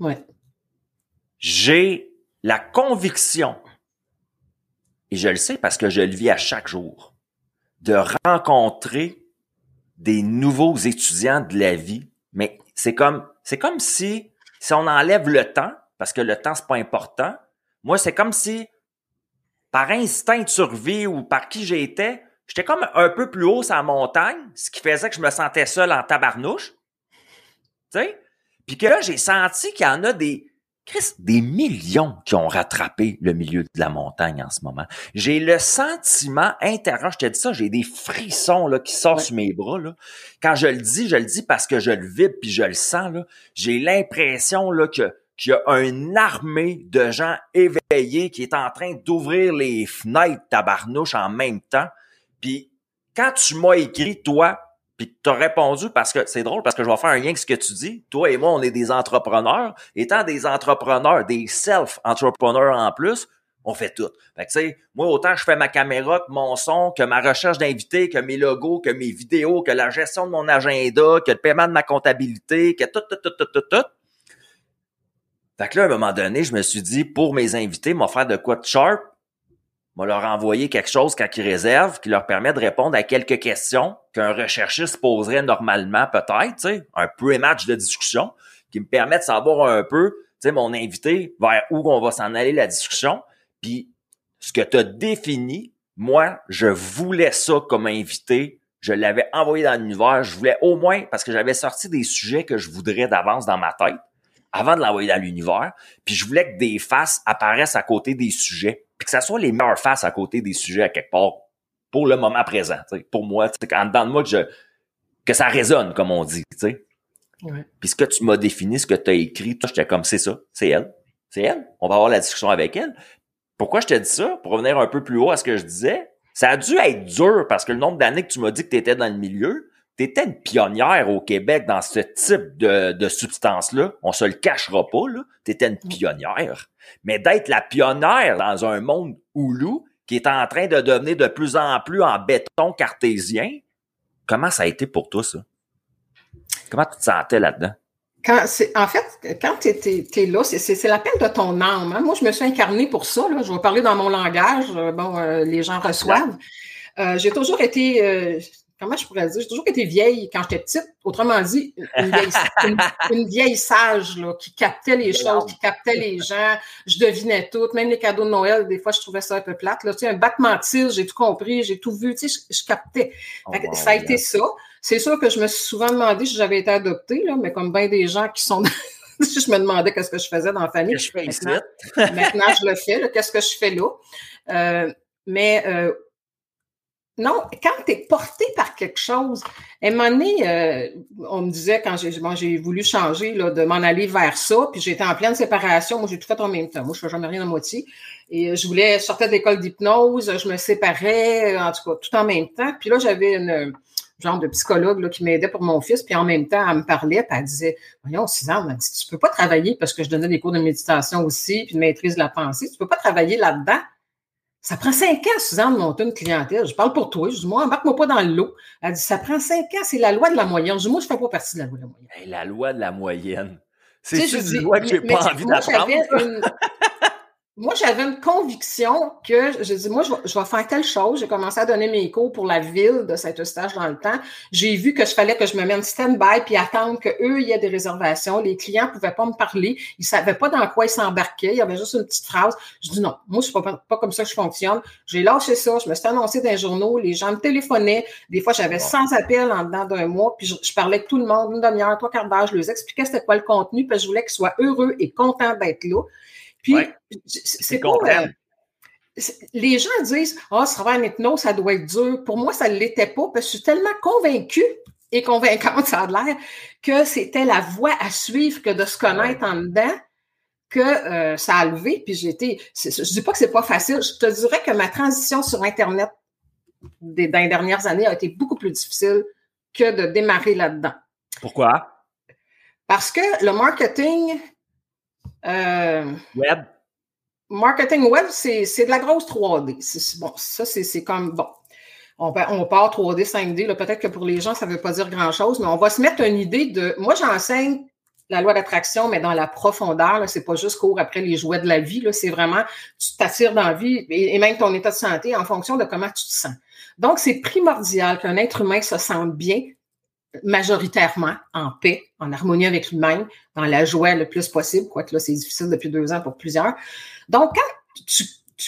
ouais. j'ai la conviction, et je le sais parce que je le vis à chaque jour, de rencontrer des nouveaux étudiants de la vie. Mais c'est comme, c'est comme si, si on enlève le temps, parce que le temps, c'est pas important. Moi, c'est comme si, par instinct de survie ou par qui j'étais, j'étais comme un peu plus haut sur la montagne, ce qui faisait que je me sentais seul en tabarnouche. Tu sais? Puis que là, j'ai senti qu'il y en a des, des millions qui ont rattrapé le milieu de la montagne en ce moment. J'ai le sentiment intérieur, je te dis ça, j'ai des frissons là, qui sortent sur mes bras. Là. Quand je le dis, je le dis parce que je le vibre puis je le sens. Là. J'ai l'impression là, que qu'il y a une armée de gens éveillés qui est en train d'ouvrir les fenêtres tabarnouche en même temps. Puis quand tu m'as écrit, toi, puis tu as répondu parce que c'est drôle parce que je vais faire un lien avec ce que tu dis. Toi et moi, on est des entrepreneurs. Étant des entrepreneurs, des self-entrepreneurs en plus, on fait tout. Fait que tu sais, moi autant je fais ma caméra, que mon son, que ma recherche d'invités, que mes logos, que mes vidéos, que la gestion de mon agenda, que le paiement de ma comptabilité, que tout, tout, tout, tout, tout, tout. Fait que là, à un moment donné, je me suis dit, pour mes invités, m'en faire de quoi de sharp, va leur envoyer quelque chose quand ils réservent qui leur permet de répondre à quelques questions qu'un recherchiste poserait normalement peut-être, un peu match de discussion qui me permet de savoir un peu, tu sais, mon invité vers où on va s'en aller la discussion. Puis ce que tu as défini, moi, je voulais ça comme invité. Je l'avais envoyé dans l'univers. Je voulais au moins, parce que j'avais sorti des sujets que je voudrais d'avance dans ma tête avant de l'envoyer dans l'univers. Puis je voulais que des faces apparaissent à côté des sujets puis que ça soit les meilleures faces à côté des sujets à quelque part pour le moment présent. Pour moi, en dedans de moi que, je, que ça résonne, comme on dit. Ouais. Puis ce que tu m'as défini, ce que tu as écrit, toi, j'étais comme c'est ça, c'est elle. C'est elle. On va avoir la discussion avec elle. Pourquoi je te dis ça? Pour revenir un peu plus haut à ce que je disais, ça a dû être dur parce que le nombre d'années que tu m'as dit que tu étais dans le milieu, tu étais une pionnière au Québec dans ce type de, de substance-là. On se le cachera pas, là. Tu étais une pionnière mais d'être la pionnière dans un monde houlou qui est en train de devenir de plus en plus en béton cartésien, comment ça a été pour toi, ça? Comment tu te sentais là-dedans? Quand en fait, quand tu es, là, c'est l'appel de ton âme. Hein. Moi, je me suis incarnée pour ça. Là. Je vais parler dans mon langage. Euh, bon, euh, les gens reçoivent. Euh, j'ai toujours été, comment je pourrais dire, j'ai toujours été vieille quand j'étais petite. Autrement dit, une vieille, sage là, qui captait les choses, qui captait les gens. Je devinais tout, même les cadeaux de Noël, des fois, je trouvais ça un peu plate. Là. Tu sais, un battement de cils, j'ai tout compris, j'ai tout vu, tu sais, je, captais. Oh, ça a été ça. C'est sûr que je me suis souvent demandé si j'avais été adoptée, là, mais comme bien des gens qui sont... je me demandais qu'est-ce que je faisais dans la famille. Je fais maintenant, maintenant, je le fais. Qu'est-ce que je fais là? Euh, mais euh, non, quand tu es porté par quelque chose, à un moment euh, on me disait quand j'ai voulu changer là, de m'en aller vers ça, puis j'étais en pleine séparation, moi j'ai tout fait en même temps. Moi, je fais jamais rien à moitié. Et euh, je voulais sortir de l'école d'hypnose, je me séparais, en tout cas, tout en même temps. Puis là, j'avais une genre de psychologue là, qui m'aidait pour mon fils, puis en même temps, elle me parlait, puis elle disait Voyons, Suzanne, elle dit, tu peux pas travailler parce que je donnais des cours de méditation aussi, puis de maîtrise de la pensée, tu peux pas travailler là-dedans ça prend cinq ans, Suzanne, de monter une clientèle. Je parle pour toi. Je dis, moi, embarque-moi pas dans le lot. Elle dit, ça prend cinq ans, c'est la loi de la moyenne. Je dis, moi, je fais pas partie de la loi de la moyenne. la loi de la moyenne. C'est une loi que j'ai pas envie d'apprendre? Moi, j'avais une conviction que, je dis, moi, je vais, je vais, faire telle chose. J'ai commencé à donner mes cours pour la ville de Saint-Eustache dans le temps. J'ai vu que je fallait que je me mette stand-by puis attendre qu'eux, il y ait des réservations. Les clients pouvaient pas me parler. Ils savaient pas dans quoi ils s'embarquaient. Il y avait juste une petite phrase. Je dis non, moi, je suis pas, pas comme ça que je fonctionne. J'ai lâché ça. Je me suis annoncé dans les journaux. Les gens me téléphonaient. Des fois, j'avais 100 appels en dedans d'un mois. Puis je, parlais avec tout le monde, une demi-heure, trois quarts d'heure. Je leur expliquais c'était quoi le contenu. Puis je voulais qu'ils soient heureux et contents d'être là. Puis, c'est pas. Euh, les gens disent Ah, oh, ce travail en hypnose, ça doit être dur. Pour moi, ça ne l'était pas parce que je suis tellement convaincue et convaincante, ça a l'air, que c'était la voie à suivre que de se connaître en dedans que euh, ça a levé. Puis j'ai été. Je dis pas que c'est pas facile. Je te dirais que ma transition sur Internet des, dans les dernières années a été beaucoup plus difficile que de démarrer là-dedans. Pourquoi? Parce que le marketing, euh, web. Marketing web, c'est de la grosse 3D. Bon, ça, c'est comme, bon, on, on part 3D, 5D. Peut-être que pour les gens, ça ne veut pas dire grand-chose, mais on va se mettre une idée de. Moi, j'enseigne la loi d'attraction, mais dans la profondeur. C'est pas juste court après les jouets de la vie. C'est vraiment, tu t'attires dans la vie et, et, même ton état de santé en fonction de comment tu te sens. Donc, c'est primordial qu'un être humain se sente bien majoritairement en paix, en harmonie avec lui-même, dans la joie le plus possible, quoique là, c'est difficile depuis deux ans pour plusieurs. Donc, quand tu,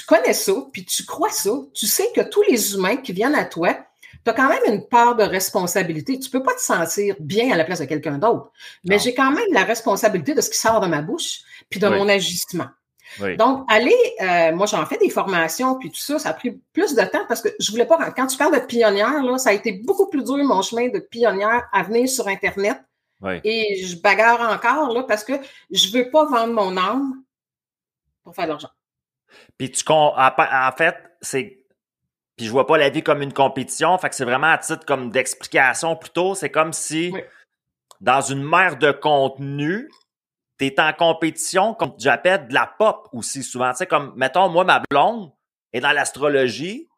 connais ça, puis tu crois ça, tu sais que tous les humains qui viennent à toi, tu as quand même une part de responsabilité. Tu peux pas te sentir bien à la place de quelqu'un d'autre, mais j'ai quand même la responsabilité de ce qui sort de ma bouche, puis de mon agissement. Donc, aller, euh, moi j'en fais des formations, puis tout ça, ça a pris plus de temps parce que je voulais pas, quand tu parles de pionnière, là, ça a été beaucoup plus dur mon chemin de pionnière à venir sur Internet. Et je bagarre encore là parce que je veux pas vendre mon âme pour faire de l'argent. Puis tu en fait, c'est puis je vois pas la vie comme une compétition, fait que c'est vraiment à titre comme d'explication plutôt, c'est comme si dans une mer de contenu, tu en compétition, comme j'appelle, de la pop aussi souvent. Tu sais, comme, mettons, moi, ma blonde est dans l'astrologie.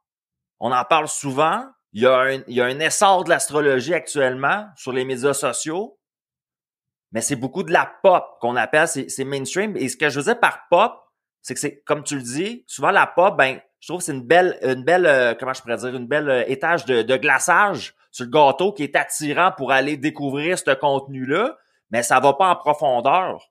On en parle souvent. Il y a un, il y a un essor de l'astrologie actuellement sur les médias sociaux. Mais c'est beaucoup de la pop qu'on appelle, c'est mainstream. Et ce que je veux par pop, c'est que c'est, comme tu le dis, souvent la pop, ben, je trouve que c'est une belle, une belle, euh, comment je pourrais dire, une belle euh, étage de, de glaçage sur le gâteau qui est attirant pour aller découvrir ce contenu-là, mais ça va pas en profondeur.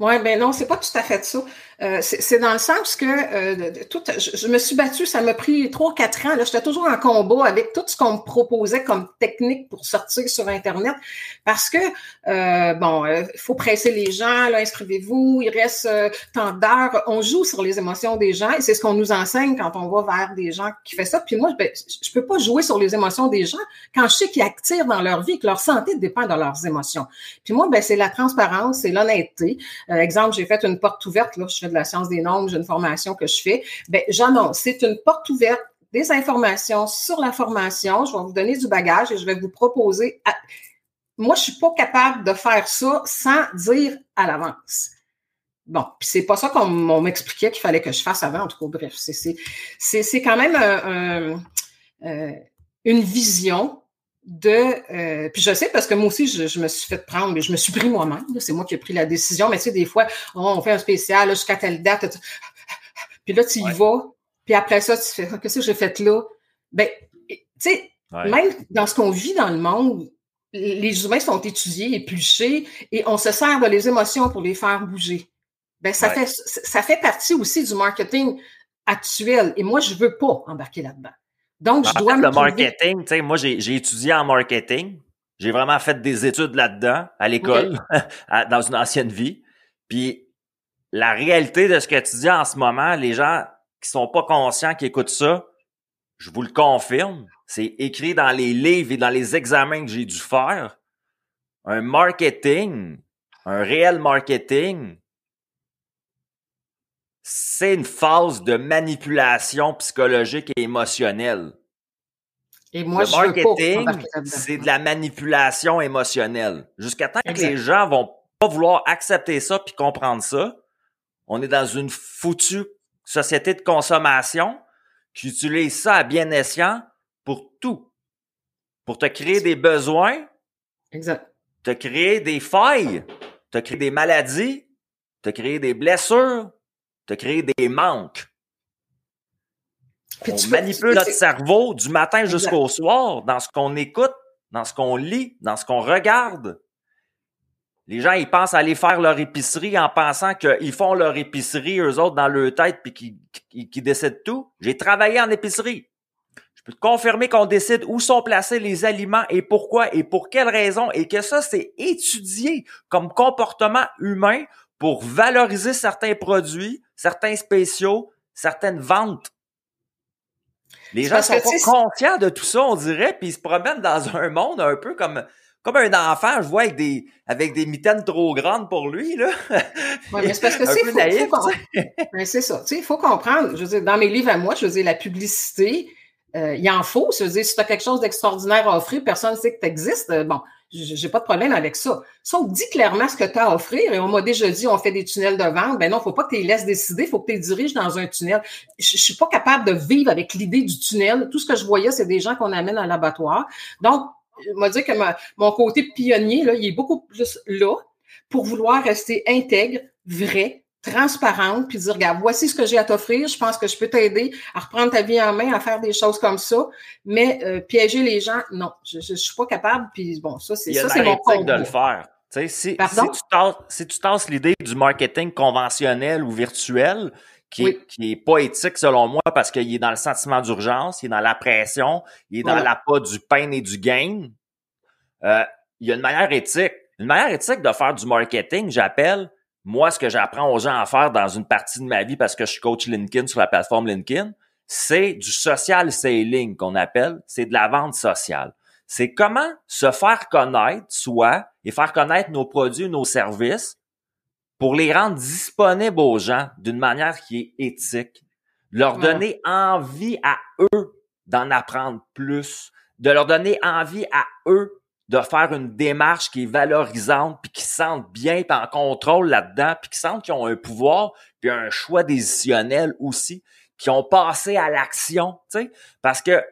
Oui, ben non, c'est pas tout à fait ça. Euh, c'est dans le sens que euh, tout, je, me suis battue, ça m'a pris trois, quatre ans. J'étais toujours en combat avec tout ce qu'on me proposait comme technique pour sortir sur Internet. Parce que euh, bon, il faut presser les gens, là, inscrivez-vous, il reste tant d'heures. On joue sur les émotions des gens et c'est ce qu'on nous enseigne quand on va vers des gens qui font ça. Puis moi, ben, je peux pas jouer sur les émotions des gens quand je sais qu'ils activent dans leur vie, que leur santé dépend de leurs émotions. Puis moi, ben, c'est la transparence, c'est l'honnêteté. Exemple, j'ai fait une porte ouverte, là, je de la science des nombres, j'ai une formation que je fais, ben j'annonce, c'est une porte ouverte des informations sur la formation. Je vais vous donner du bagage et je vais vous proposer. Moi, je suis pas capable de faire ça sans dire à l'avance. Bon, puis c'est pas ça qu'on m'expliquait qu'il fallait que je fasse avant. En tout cas, bref, c'est quand même euh, une vision de euh, puis je sais parce que moi aussi je, me suis fait prendre mais je me suis pris moi-même c'est moi qui ai pris la décision. Mais tu sais des fois on fait un spécial jusqu'à telle date puis là tu y vas puis après ça tu fais qu'est-ce que j'ai fait là? Ben tu sais même dans ce qu'on vit dans le monde les humains sont étudiés épluchés et on se sert de les émotions pour les faire bouger. Ben ça fait ça fait partie aussi du marketing actuel et moi je veux pas embarquer là-dedans donc, je dois Le marketing, tu sais, moi, j'ai étudié en marketing. J'ai vraiment fait des études là-dedans, à l'école, dans une ancienne vie. Puis, la réalité de ce que tu dis en ce moment, les gens qui sont pas conscients, qui écoutent ça, je vous le confirme, c'est écrit dans les livres et dans les examens que j'ai dû faire. Un marketing, un réel marketing, c'est une phase de manipulation psychologique et émotionnelle. Et moi, le marketing, c'est de la manipulation émotionnelle. Jusqu'à temps que les gens vont pas vouloir accepter ça puis comprendre ça, on est dans une foutue société de consommation qui utilise ça à bien escient pour tout. Pour te créer des besoins. Exact. Te créer des failles. Te créer des maladies. Te créer des blessures te créer des manques. Puis on tu- manipule notre cerveau du matin jusqu'au soir dans ce qu'on écoute, dans ce qu'on lit, dans ce qu'on regarde. Les gens, ils pensent aller faire leur épicerie en pensant qu'ils font leur épicerie, eux autres, dans leur tête, puis qu'ils décident tout. J'ai travaillé en épicerie. Je peux te confirmer qu'on décide où sont placés les aliments et pourquoi et pour quelles raisons et que ça, c'est étudié comme comportement humain pour valoriser certains produits, certains spéciaux, certaines ventes. Les C'est gens sont pas tu conscients de tout ça, on dirait, puis ils se promènent dans un monde un peu comme comme un enfant, je vois avec des avec des mitaines trop grandes pour lui là. Ouais, mais c'est parce que, peu faut- naïf, faut qu'on- Ben, c'est ça. Tu sais, il faut comprendre. Je veux dire, dans mes livres à moi, je veux dire, la publicité, euh, il en faut. Je veux dire, si tu as quelque chose d'extraordinaire à offrir, personne ne sait que tu existes. bon, j- j'ai pas de problème avec ça. Sauf dis clairement ce que tu as à offrir. Et on m'a déjà dit, on fait des tunnels de vente. Ben non, faut pas que tu les laisses décider, faut que tu les diriges dans un tunnel. Je, suis pas capable de vivre avec l'idée du tunnel. Tout ce que je voyais, c'est des gens qu'on amène à l'abattoir. Donc, on m'a dit que mon côté pionnier, là, il est beaucoup plus là pour vouloir rester intègre, vrai, transparente, puis dire, regarde, voici ce que j'ai à t'offrir, je pense que je peux t'aider à reprendre ta vie en main, à faire des choses comme ça, mais euh, piéger les gens, non, je, je, je suis pas capable, puis bon, ça, c'est ça, c'est mon de le faire. Si, si tu tasses, si tu tasses l'idée du marketing conventionnel ou virtuel, qui, Oui. est, qui est pas éthique selon moi parce qu'il est dans le sentiment d'urgence, il est dans la pression, il est dans Voilà. l'appât du pain et du gain. Euh, il y a une manière éthique. Une manière éthique de faire du marketing, j'appelle, moi, ce que j'apprends aux gens à faire dans une partie de ma vie parce que je suis coach LinkedIn sur la plateforme LinkedIn, c'est du social selling qu'on appelle, c'est de la vente sociale. C'est comment se faire connaître, soi, et faire connaître nos produits, nos services, pour les rendre disponibles aux gens d'une manière qui est éthique, leur donner envie à eux d'en apprendre plus, de leur donner envie à eux de faire une démarche qui est valorisante, puis qui se sentent bien, puis en contrôle là-dedans, puis qui sentent qu'ils ont un pouvoir, puis un choix décisionnel aussi, qui ont passé à l'action, tu sais, parce que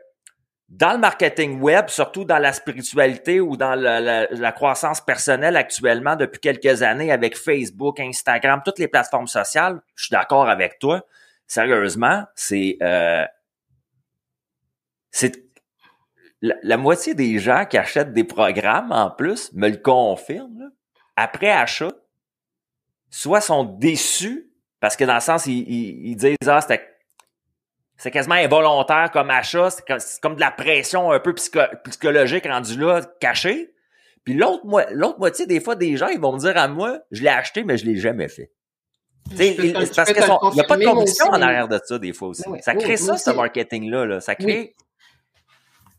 dans le marketing web, surtout dans la spiritualité ou dans la, la- la croissance personnelle actuellement depuis quelques années avec Facebook, Instagram, toutes les plateformes sociales, je suis d'accord avec toi. Sérieusement, c'est euh, c'est la, la moitié des gens qui achètent des programmes en plus me le confirment. là. Après achat, soit sont déçus parce que dans le sens ils, ils, ils disent ah c'était c'est quasiment involontaire comme achat, c'est comme, de la pression un peu psycho- psychologique rendue là, cachée. Puis l'autre moi, l'autre moitié des fois des gens ils vont me dire à moi, je l'ai acheté mais je l'ai jamais fait. C'est parce peux que te le son- il n'y a pas de conviction en arrière de ça des fois aussi. Oui, ça crée oui, ça, ce marketing-là. Là. Ça crée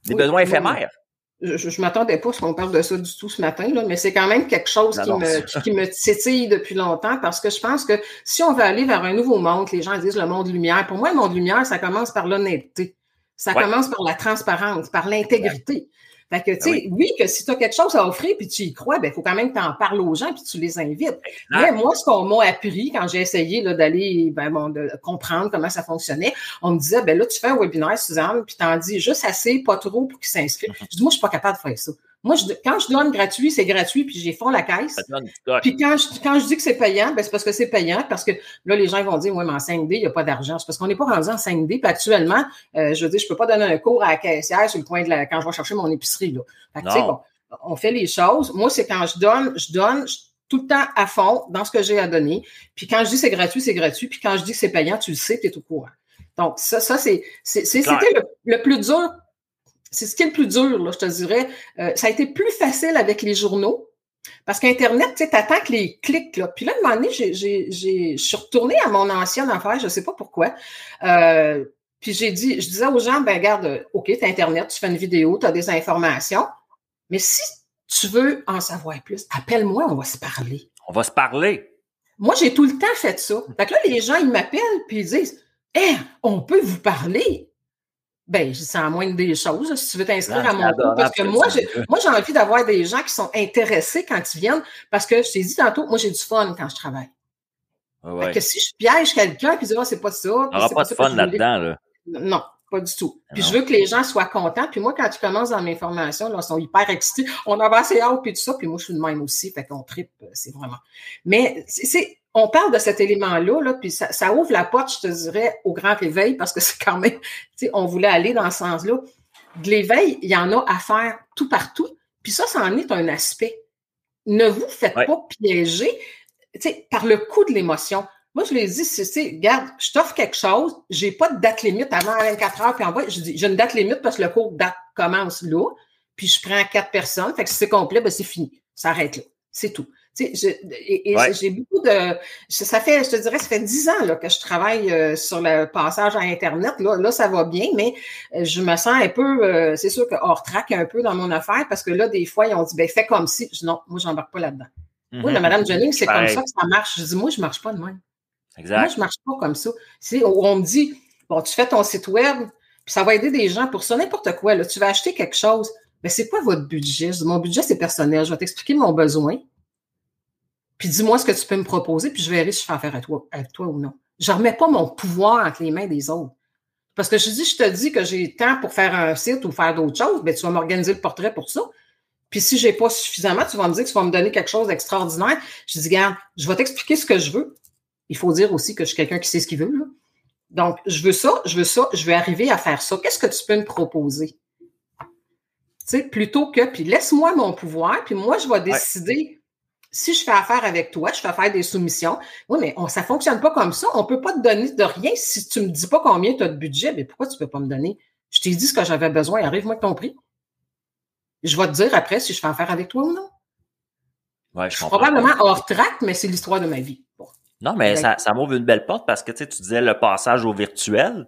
des Oui, besoins oui, éphémères. je, m'attendais pas à ce qu'on parle de ça du tout ce matin, là, mais c'est quand même quelque chose Non, qui, non, me, qui, qui me titille depuis longtemps parce que je pense que si on veut aller vers un nouveau monde, les gens disent le monde lumière. Pour moi, le monde lumière, ça commence par l'honnêteté. Ça Ouais. commence par la transparence, par l'intégrité. Fait que, tu sais, Ben oui. que si tu as quelque chose à offrir puis tu y crois, ben, il faut quand même que tu en parles aux gens puis tu les invites. Mais moi, ce qu'on m'a appris quand j'ai essayé là, d'aller ben, bon, de comprendre comment ça fonctionnait, on me disait, ben là, tu fais un webinaire, Suzanne, puis t'en dis juste assez, pas trop pour qu'ils s'inscrivent. Je dis, moi, je suis pas capable de faire ça. Moi, je, quand je donne gratuit, c'est gratuit, puis j'ai fond la caisse. Puis quand je, quand je dis que c'est payant, ben c'est parce que c'est payant, parce que là, les gens vont dire, oui, mais en 5D, il n'y a pas d'argent. C'est parce qu'on n'est pas rendu en 5D. Puis actuellement, euh, je veux dire, je peux pas donner un cours à la caissière sur le coin de la, quand je vais chercher mon épicerie, là. Fait que, bon, on fait les choses. Moi, c'est quand je donne, je donne je- tout le temps à fond dans ce que j'ai à donner. Puis quand je dis c'est gratuit, c'est gratuit. Puis quand je dis que c'est payant, tu le sais, tu es au courant. Donc, ça, ça c'est, c'était le, le plus dur. C'est ce qui est le plus dur, là, je te dirais. Euh, ça a été plus facile avec les journaux. Parce qu'Internet, tu sais, t'attends que les clics, là. Puis là, un moment donné, j'ai, j'ai, j'ai, je suis retournée à mon ancienne affaire, je sais pas pourquoi. Euh, puis j'ai dit, je disais aux gens, ben regarde, OK, t'as Internet, tu fais une vidéo, tu as des informations, mais si tu veux en savoir plus, appelle-moi, on va se parler. On va se parler. Moi, j'ai tout le temps fait ça. Fait que là, les gens, ils m'appellent, puis ils disent, Hein, on peut vous parler. Ben, c'est en moindre des choses, si tu veux t'inscrire Ah, à mon cours, parce que moi, j'ai, moi, j'ai envie d'avoir des gens qui sont intéressés quand ils viennent, parce que je t'ai dit tantôt, moi, j'ai du fun quand je travaille. Ouais, Fait que si je piège quelqu'un, puis je dis, ah, c'est pas ça. On puis n'aura pas de fun là-dedans. Là. Non, pas du tout. Puis Non. je veux que les gens soient contents. Puis moi, quand tu commences dans mes formations, là, ils sont hyper excités. On a assez hâte, puis tout ça. Puis moi, je suis de même aussi. Fait qu'on tripe, euh, c'est vraiment. Mais c'est on parle de cet élément-là, là, puis ça, ça, ouvre la porte, je te dirais, au grand réveil, parce que c'est quand même, tu sais, on voulait aller dans ce sens-là. De l'éveil, il y en a à faire tout partout. Puis ça, ça en est un aspect. Ne vous faites pas piéger par le coup de l'émotion. Moi, je lui ai dit, c'est, regarde, je t'offre quelque chose, j'ai pas de date limite avant 24 heures, puis en bas, je dis, j'ai une date limite parce que le cours date commence là, puis je prends quatre personnes, fait que si c'est complet, ben c'est fini. Ça arrête là. C'est tout. Tu sais, et, j'ai beaucoup de. Ça fait, je te dirais, ça fait dix ans là, que je travaille euh, sur le passage à Internet. Là, là, ça va bien, mais euh, je me sens un peu, euh, c'est sûr que hors track un peu dans mon affaire, parce que là, des fois, ils ont dit ben fais comme si. Je dis non, moi, j'embarque pas là-dedans. Oui, la Madame Jennings, c'est comme ça que ça marche. Je dis, moi, je marche pas de même. Exact. Moi, je marche pas comme ça. C'est, on me dit, bon, tu fais ton site web, puis ça va aider des gens pour ça, n'importe quoi. Là, tu vas acheter quelque chose. Mais c'est quoi votre budget? mon budget, c'est personnel. Je vais t'expliquer mon besoin. Puis dis-moi ce que tu peux me proposer, puis je verrai si je fais affaire à toi, avec toi ou non. Je ne remets pas mon pouvoir entre les mains des autres. Parce que je dis, je te dis que j'ai temps pour faire un site ou faire d'autres choses, bien, tu vas m'organiser le portrait pour ça. Puis si j'ai pas suffisamment, tu vas me dire que tu vas me donner quelque chose d'extraordinaire. Je dis, regarde, je vais t'expliquer ce que je veux. Il faut dire aussi que je suis quelqu'un qui sait ce qu'il veut. Là. Donc, je veux ça, je veux ça, je veux arriver à faire ça. Qu'est-ce que tu peux me proposer? Tu sais, plutôt que, puis laisse-moi mon pouvoir, puis moi, je vais décider si je fais affaire avec toi, je fais affaire des soumissions. Oui, mais on, ça fonctionne pas comme ça. On peut pas te donner de rien si tu me dis pas combien tu as de budget. Mais pourquoi tu peux pas me donner? Je t'ai dit ce que j'avais besoin. Arrive-moi ton prix. Je vais te dire après si je fais affaire avec toi ou non. Ouais, je, suis probablement hors track, mais c'est l'histoire de ma vie. Non, mais ça, ça m'ouvre une belle porte parce que tu disais le passage au virtuel.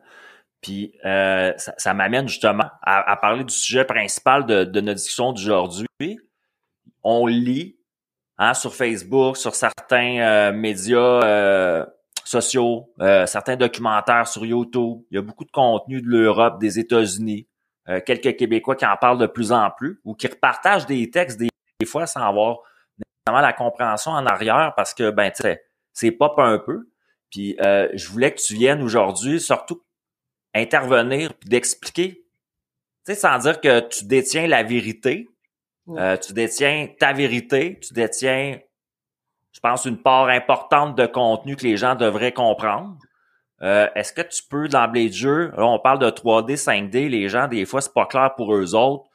Puis euh, ça, m'amène justement à, parler du sujet principal de, de notre discussion d'aujourd'hui. On lit hein, sur Facebook, sur certains euh, médias euh, sociaux, euh, certains documentaires sur YouTube. Il y a beaucoup de contenu de l'Europe, des États-Unis, quelques Québécois qui en parlent de plus en plus ou qui repartagent des textes des, fois sans avoir nécessairement la compréhension en arrière parce que ben tu sais, c'est pop un peu. Puis je voulais que tu viennes aujourd'hui surtout intervenir puis d'expliquer, tu sais, sans dire que tu détiens la vérité, euh, tu détiens ta vérité, tu détiens, je pense, une part importante de contenu que les gens devraient comprendre. Euh, est-ce que tu peux, d'emblée de jeu, là, on parle de 3D, 5D, les gens, des fois, c'est pas clair pour eux autres.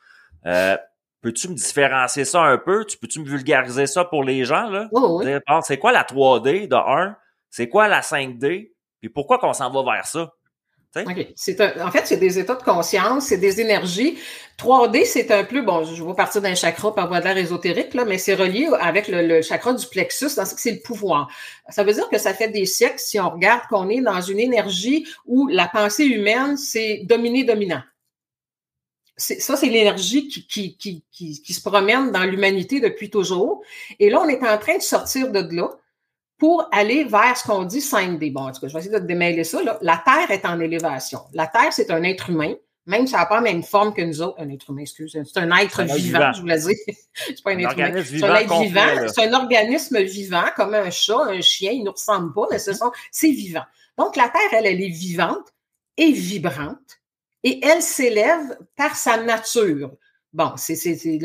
Euh, peux-tu me différencier ça un peu? Tu peux-tu me vulgariser ça pour les gens, là? C'est quoi la 3D de 1? C'est quoi la 5D? Puis pourquoi qu'on s'en va vers ça? C'est en fait, c'est des états de conscience, c'est des énergies. 3D, c'est un peu, bon, je vais partir d'un chakra par voie de l'air ésotérique, là, mais c'est relié avec le, chakra du plexus, dans ce que c'est le pouvoir. Ça veut dire que ça fait des siècles, si on regarde qu'on est dans une énergie où la pensée humaine, c'est dominé-dominant. Ça, c'est l'énergie qui, qui, qui, qui se promène dans l'humanité depuis toujours. Et là, on est en train de sortir de là pour aller vers ce qu'on dit 5D. Bon, en tout cas, je vais essayer de démêler ça. Là. La Terre est en élévation. La Terre, c'est un être humain, même si ça n'a pas la même forme que nous autres. Un être humain, excusez. C'est un être vivant, je vous l'ai dit. c'est pas un, être humain. C'est un être vivant. C'est un organisme vivant, comme un chat, un chien. Il ne nous ressemble pas, mais ce sont, c'est vivant. Donc, la Terre, elle, elle est vivante et vibrante et elle s'élève par sa nature. Bon, c'est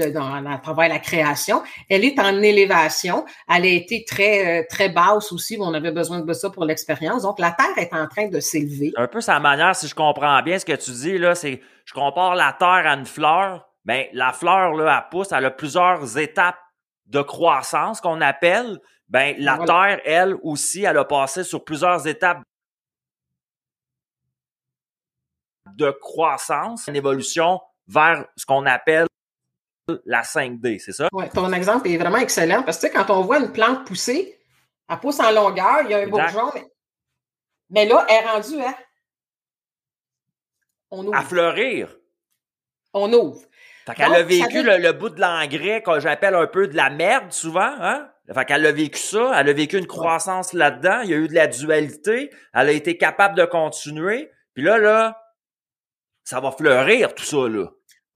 à travers la création. Elle est en élévation. Elle a été très, euh, très basse aussi. On avait besoin de ça pour l'expérience. Donc, la Terre est en train de s'élever. Un peu sa manière, si je comprends bien ce que tu dis, là, c'est je compare la Terre à une fleur. Ben, la fleur, là, elle pousse, elle a plusieurs étapes de croissance qu'on appelle. Ben, la Terre, elle aussi, elle a passé sur plusieurs étapes de croissance, une évolution vers ce qu'on appelle la 5D, c'est ça? Oui, ton exemple est vraiment excellent parce que quand on voit une plante pousser, elle pousse en longueur, il y a un bourgeon, mais, là, elle est rendue à. On ouvre. À fleurir. On ouvre. Fait qu'elle a vécu le, bout de l'engrais que j'appelle un peu de la merde souvent, hein? Fait qu'elle a vécu ça, elle a vécu une croissance là-dedans, il y a eu de la dualité, elle a été capable de continuer, puis là, là, ça va fleurir tout ça, là.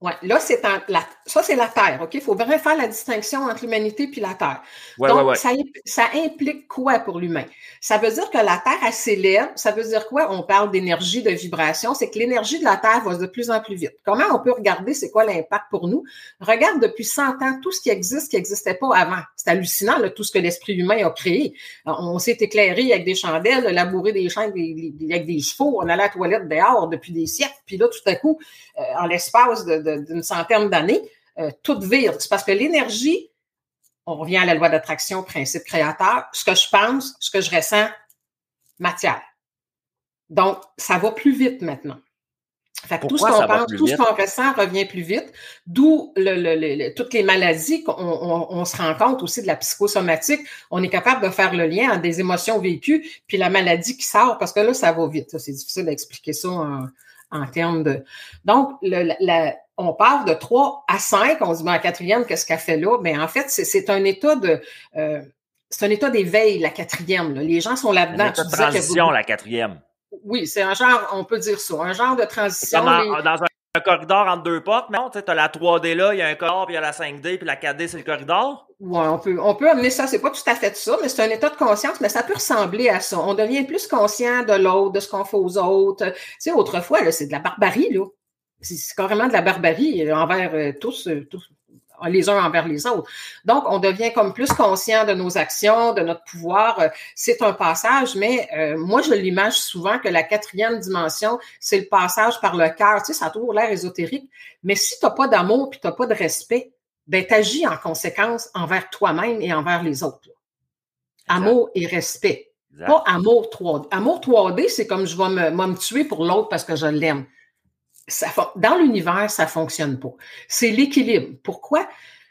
Oui, là, c'est la, ça, c'est la Terre, OK? Il faut vraiment faire la distinction entre l'humanité puis la Terre. Donc, Ça, ça, implique quoi pour l'humain? Ça veut dire que la Terre, elle s'élève. Ça veut dire quoi? On parle d'énergie, de vibration. C'est que l'énergie de la Terre va de plus en plus vite. Comment on peut regarder c'est quoi l'impact pour nous? Regarde depuis 100 ans tout ce qui existe qui n'existait pas avant. C'est hallucinant, tout ce que l'esprit humain a créé. On s'est éclairé avec des chandelles, labouré des chaînes avec des chevaux, on allait la toilette dehors depuis des siècles, puis là, tout à coup, euh, en l'espace d'une centaine d'années, euh, tout vire. C'est parce que l'énergie, on revient à la loi d'attraction, principe créateur, ce que je pense, ce que je ressens, matière. Donc, ça va plus vite maintenant. Fait que tout ce qu'on pense, tout ce qu'on ressent revient plus vite, d'où le, toutes les maladies qu'on on, se rend compte aussi de la psychosomatique. On est capable de faire le lien entre des émotions vécues puis la maladie qui sort, parce que là, ça va vite. C'est difficile d'expliquer ça en, en, termes de... Donc, la, on parle de 3 à 5, on se dit, ben, la quatrième, qu'est-ce qu'elle fait là? Mais en fait, c'est un état de... Euh, c'est un état d'éveil, la quatrième. Les gens sont là-dedans. Un état de transition, la quatrième. Oui, c'est un genre, on peut dire ça, un genre de transition. Dans, dans un, corridor entre deux portes, mais tu as la 3D là, il y a un corps, puis il y a la 5D, puis la 4D, c'est le corridor. Oui, on peut, on peut amener ça. C'est pas tout à fait ça, mais c'est un état de conscience, mais ça peut ressembler à ça. On devient plus conscient de l'autre, de ce qu'on fait aux autres. Tu sais, autrefois, c'est de la barbarie, là. C'est carrément de la barbarie envers euh, tous, euh, tous, les uns envers les autres. Donc, on devient comme plus conscient de nos actions, de notre pouvoir. Euh, c'est un passage, mais euh, moi, je l'image souvent que la quatrième dimension, c'est le passage par le cœur. Tu sais, ça a toujours l'air ésotérique, mais si tu n'as pas d'amour puis tu n'as pas de respect, ben, tu agis en conséquence envers toi-même et envers les autres. Amour et respect. Pas amour 3D. Amour 3D, c'est comme je vais me, me tuer pour l'autre parce que je l'aime dans l'univers, ça fonctionne pas. C'est l'équilibre. Pourquoi?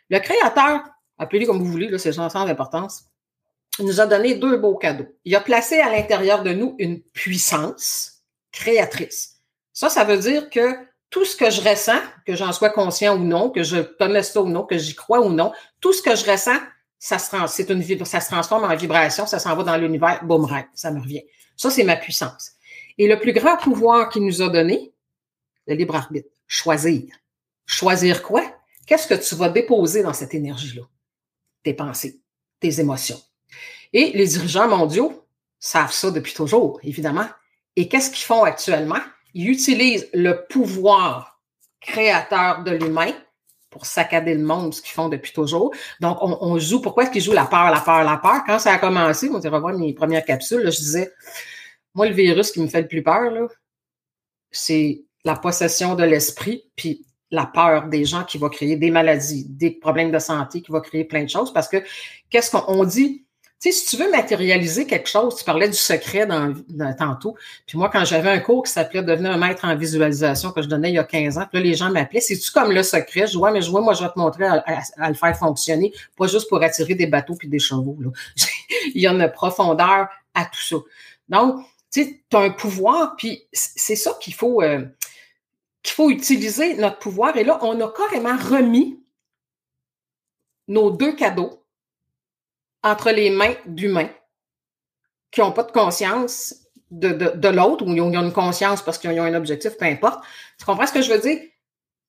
Le créateur, appelez-le comme vous voulez, c'est sans importance, nous a donné deux beaux cadeaux. Il a placé à l'intérieur de nous une puissance créatrice. Ça, ça veut dire que tout ce que je ressens, que j'en sois conscient ou non, que je connaisse ça ou non, que j'y crois ou non, tout ce que je ressens, ça se, ça se transforme en vibration, ça s'en va dans l'univers, boomerang, ça me revient. Ça, c'est ma puissance. Et le plus grand pouvoir qu'il nous a donné, le libre arbitre. Choisir. Choisir quoi? Qu'est-ce que tu vas déposer dans cette énergie-là? Tes pensées, tes émotions. Et les dirigeants mondiaux savent ça depuis toujours, évidemment. Et qu'est-ce qu'ils font actuellement? Ils utilisent le pouvoir créateur de l'humain pour saccader le monde, ce qu'ils font depuis toujours. Donc, on, joue. Pourquoi est-ce qu'ils jouent la peur, la peur, la peur? Quand ça a commencé, on va voir mes premières capsules, je disais, moi, le virus qui me fait le plus peur, c'est la possession de l'esprit, puis la peur des gens qui va créer des maladies, des problèmes de santé, qui va créer plein de choses. Parce que qu'est-ce qu'on dit? Tu sais, si tu veux matérialiser quelque chose, tu parlais du secret dans, tantôt. Puis moi, quand j'avais un cours qui s'appelait Devenir un maître en visualisation que je donnais il y a 15 ans, puis là, les gens m'appelaient, c'est-tu comme le secret? Je vois, mais je vois, moi, je vais te montrer à, le faire fonctionner, pas juste pour attirer des bateaux puis des chevaux. Là. il y a une profondeur à tout ça. Donc, tu sais, tu as un pouvoir, puis c'est ça qu'il faut... Euh, qu'il faut utiliser notre pouvoir. Et là, on a carrément remis nos deux cadeaux entre les mains d'humains qui n'ont pas de conscience de, l'autre ou ils ont, une conscience parce qu'ils ont un objectif, peu importe. Tu comprends ce que je veux dire?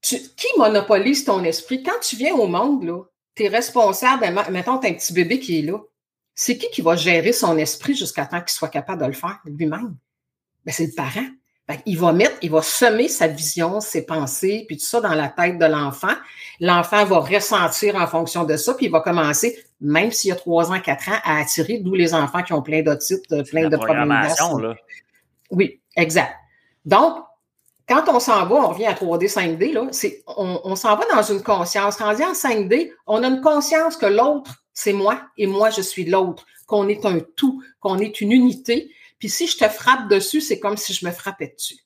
qui monopolise ton esprit? Quand tu viens au monde, tu es responsable, mettons, tu un petit bébé qui est là. C'est qui qui va gérer son esprit jusqu'à temps qu'il soit capable de le faire lui-même? Ben, c'est le parent il va mettre, il va semer sa vision, ses pensées, puis tout ça dans la tête de l'enfant. L'enfant va ressentir en fonction de ça, puis il va commencer, même s'il y a trois ans, quatre ans, à attirer, d'où les enfants qui ont plein d'autres plein de problèmes. Oui, exact. Donc, quand on s'en va, on revient à 3D, 5D, là, c'est, on, s'en va dans une conscience. Rendu en 5D, on a une conscience que l'autre, c'est moi et moi, je suis l'autre, qu'on est un tout, qu'on est une unité, puis si je te frappe dessus, c'est comme si je me frappais dessus.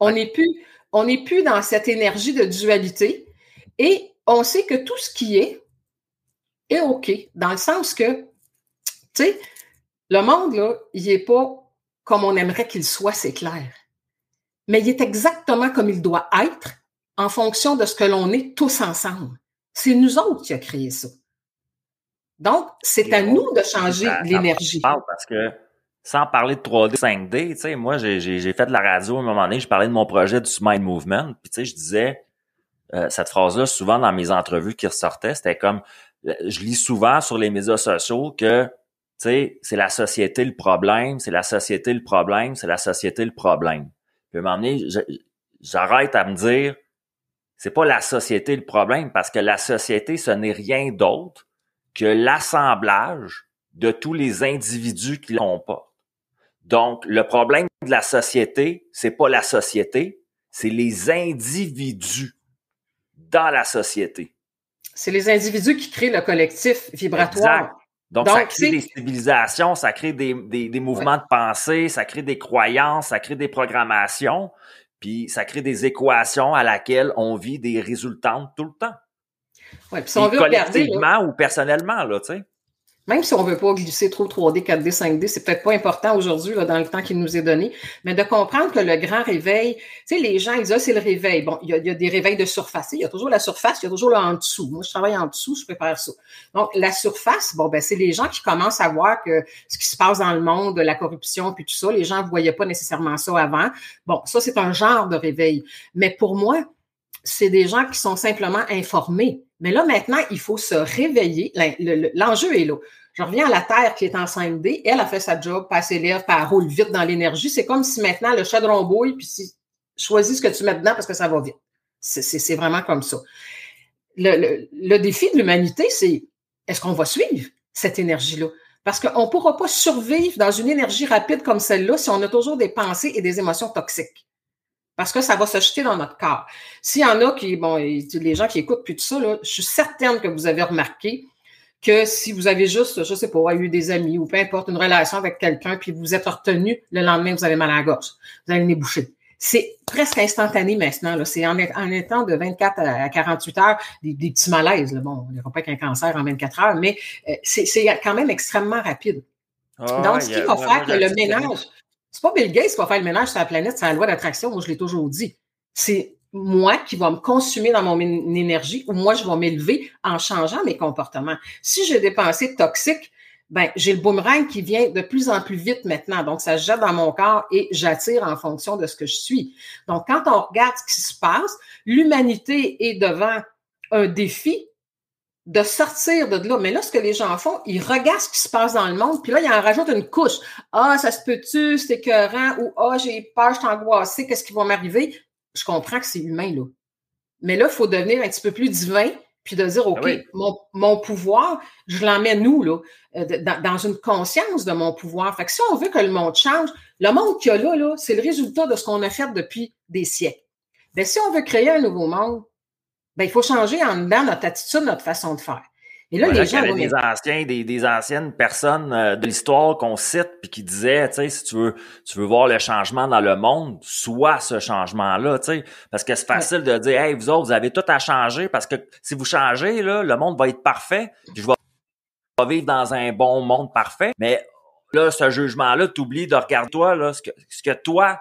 On n'est plus, on n'est plus dans cette énergie de dualité et on sait que tout ce qui est est OK, dans le sens que, tu sais, le monde, là, il n'est pas comme on aimerait qu'il soit, c'est clair. Mais il est exactement comme il doit être en fonction de ce que l'on est tous ensemble. C'est nous autres qui a créé ça. Donc, c'est à nous de changer l'énergie. Parce que sans parler de 3D, 5D, tu sais, moi, j'ai fait de la radio à un moment donné, je parlais de mon projet du Smile Movement, puis tu sais, je disais, euh, cette phrase-là, souvent dans mes entrevues qui ressortaient, c'était comme, euh, je lis souvent sur les médias sociaux que, tu sais, c'est la société le problème, c'est la société le problème, c'est la société le problème. Puis à un moment donné, j'arrête à me dire, c'est pas la société le problème, parce que la société, ce n'est rien d'autre que l'assemblage de tous les individus qui l'ont pas. Donc, le problème de la société, c'est pas la société, c'est les individus dans la société. C'est les individus qui créent le collectif vibratoire. Donc, ça crée des civilisations, ça crée des, des, mouvements de pensée, ça crée des croyances, ça crée des programmations, puis ça crée des équations à laquelle on vit des résultats tout le temps. Ouais, puis si on veut collectivement ou personnellement, là, tu sais. Même si on ne veut pas glisser trop 3D, 4D, 5D, c'est peut-être pas important aujourd'hui dans le temps qu'il nous est donné, mais de comprendre que le grand réveil, tu sais, les gens, ils disent, ah, c'est le réveil. Bon, il y, a, des réveils de surface. Il y a toujours la surface, il y a toujours le en dessous. Moi, je travaille en dessous, je prépare ça. Donc, la surface, bon, ben, c'est les gens qui commencent à voir que ce qui se passe dans le monde, la corruption, puis tout ça, les gens ne voyaient pas nécessairement ça avant. Bon, ça, c'est un genre de réveil. Mais pour moi, c'est des gens qui sont simplement informés. Mais là, maintenant, il faut se réveiller. L'enjeu est là. Je reviens à la Terre qui est en 5D. Elle a fait sa job, pas s'élève, pas roule vite dans l'énergie. C'est comme si maintenant le chaudron bouille, puis si, choisis ce que tu mets dedans parce que ça va vite. C'est vraiment comme ça. Le, défi de l'humanité, c'est est-ce qu'on va suivre cette énergie-là? Parce qu'on ne pourra pas survivre dans une énergie rapide comme celle-là si on a toujours des pensées et des émotions toxiques parce que ça va se jeter dans notre corps. S'il y en a qui, bon, les gens qui écoutent puis tout ça, là, je suis certaine que vous avez remarqué que si vous avez juste, je sais pas, eu des amis ou peu importe, une relation avec quelqu'un, puis vous êtes retenu, le lendemain, vous avez mal à la gorge. Vous avez le nez bouché. C'est presque instantané maintenant. C'est en, en, étant de 24 à 48 heures, des, petits malaises. Là. Bon, on n'ira pas qu'un cancer en 24 heures, mais euh, c'est quand même extrêmement rapide. Ah, Donc, ce qui va faire que le ménage, c'est pas Bill Gates qui va faire le ménage sur la planète, c'est la loi d'attraction, moi je l'ai toujours dit. C'est moi qui va me consumer dans mon énergie ou moi je vais m'élever en changeant mes comportements. Si j'ai des pensées toxiques, ben j'ai le boomerang qui vient de plus en plus vite maintenant. Donc ça se jette dans mon corps et j'attire en fonction de ce que je suis. Donc quand on regarde ce qui se passe, l'humanité est devant un défi de sortir de là. Mais là, ce que les gens font, ils regardent ce qui se passe dans le monde, puis là, ils en rajoutent une couche. Ah, ça se peut-tu, c'est écœurant, ou Ah, j'ai peur, je suis qu'est-ce qui va m'arriver? Je comprends que c'est humain, là. Mais là, il faut devenir un petit peu plus divin, puis de dire, OK, mon, mon, pouvoir, je l'emmène nous, là, euh, dans, dans, une conscience de mon pouvoir. Fait que si on veut que le monde change, le monde qu'il y a là, là c'est le résultat de ce qu'on a fait depuis des siècles. Mais si on veut créer un nouveau monde, ben, il faut changer en dedans notre attitude, notre façon de faire. Et là, les gens. Il y avait des anciens, des, des, anciennes personnes euh, de l'histoire qu'on cite puis qui disaient, tu sais, si tu veux, tu veux voir le changement dans le monde, soit ce changement-là, tu sais. Parce que c'est facile de dire, hey, vous autres, vous avez tout à changer parce que si vous changez, là, le monde va être parfait. Puis je vais vivre dans un bon monde parfait. Mais là, ce jugement-là, t'oublies de regarder toi, là, ce que, ce que toi,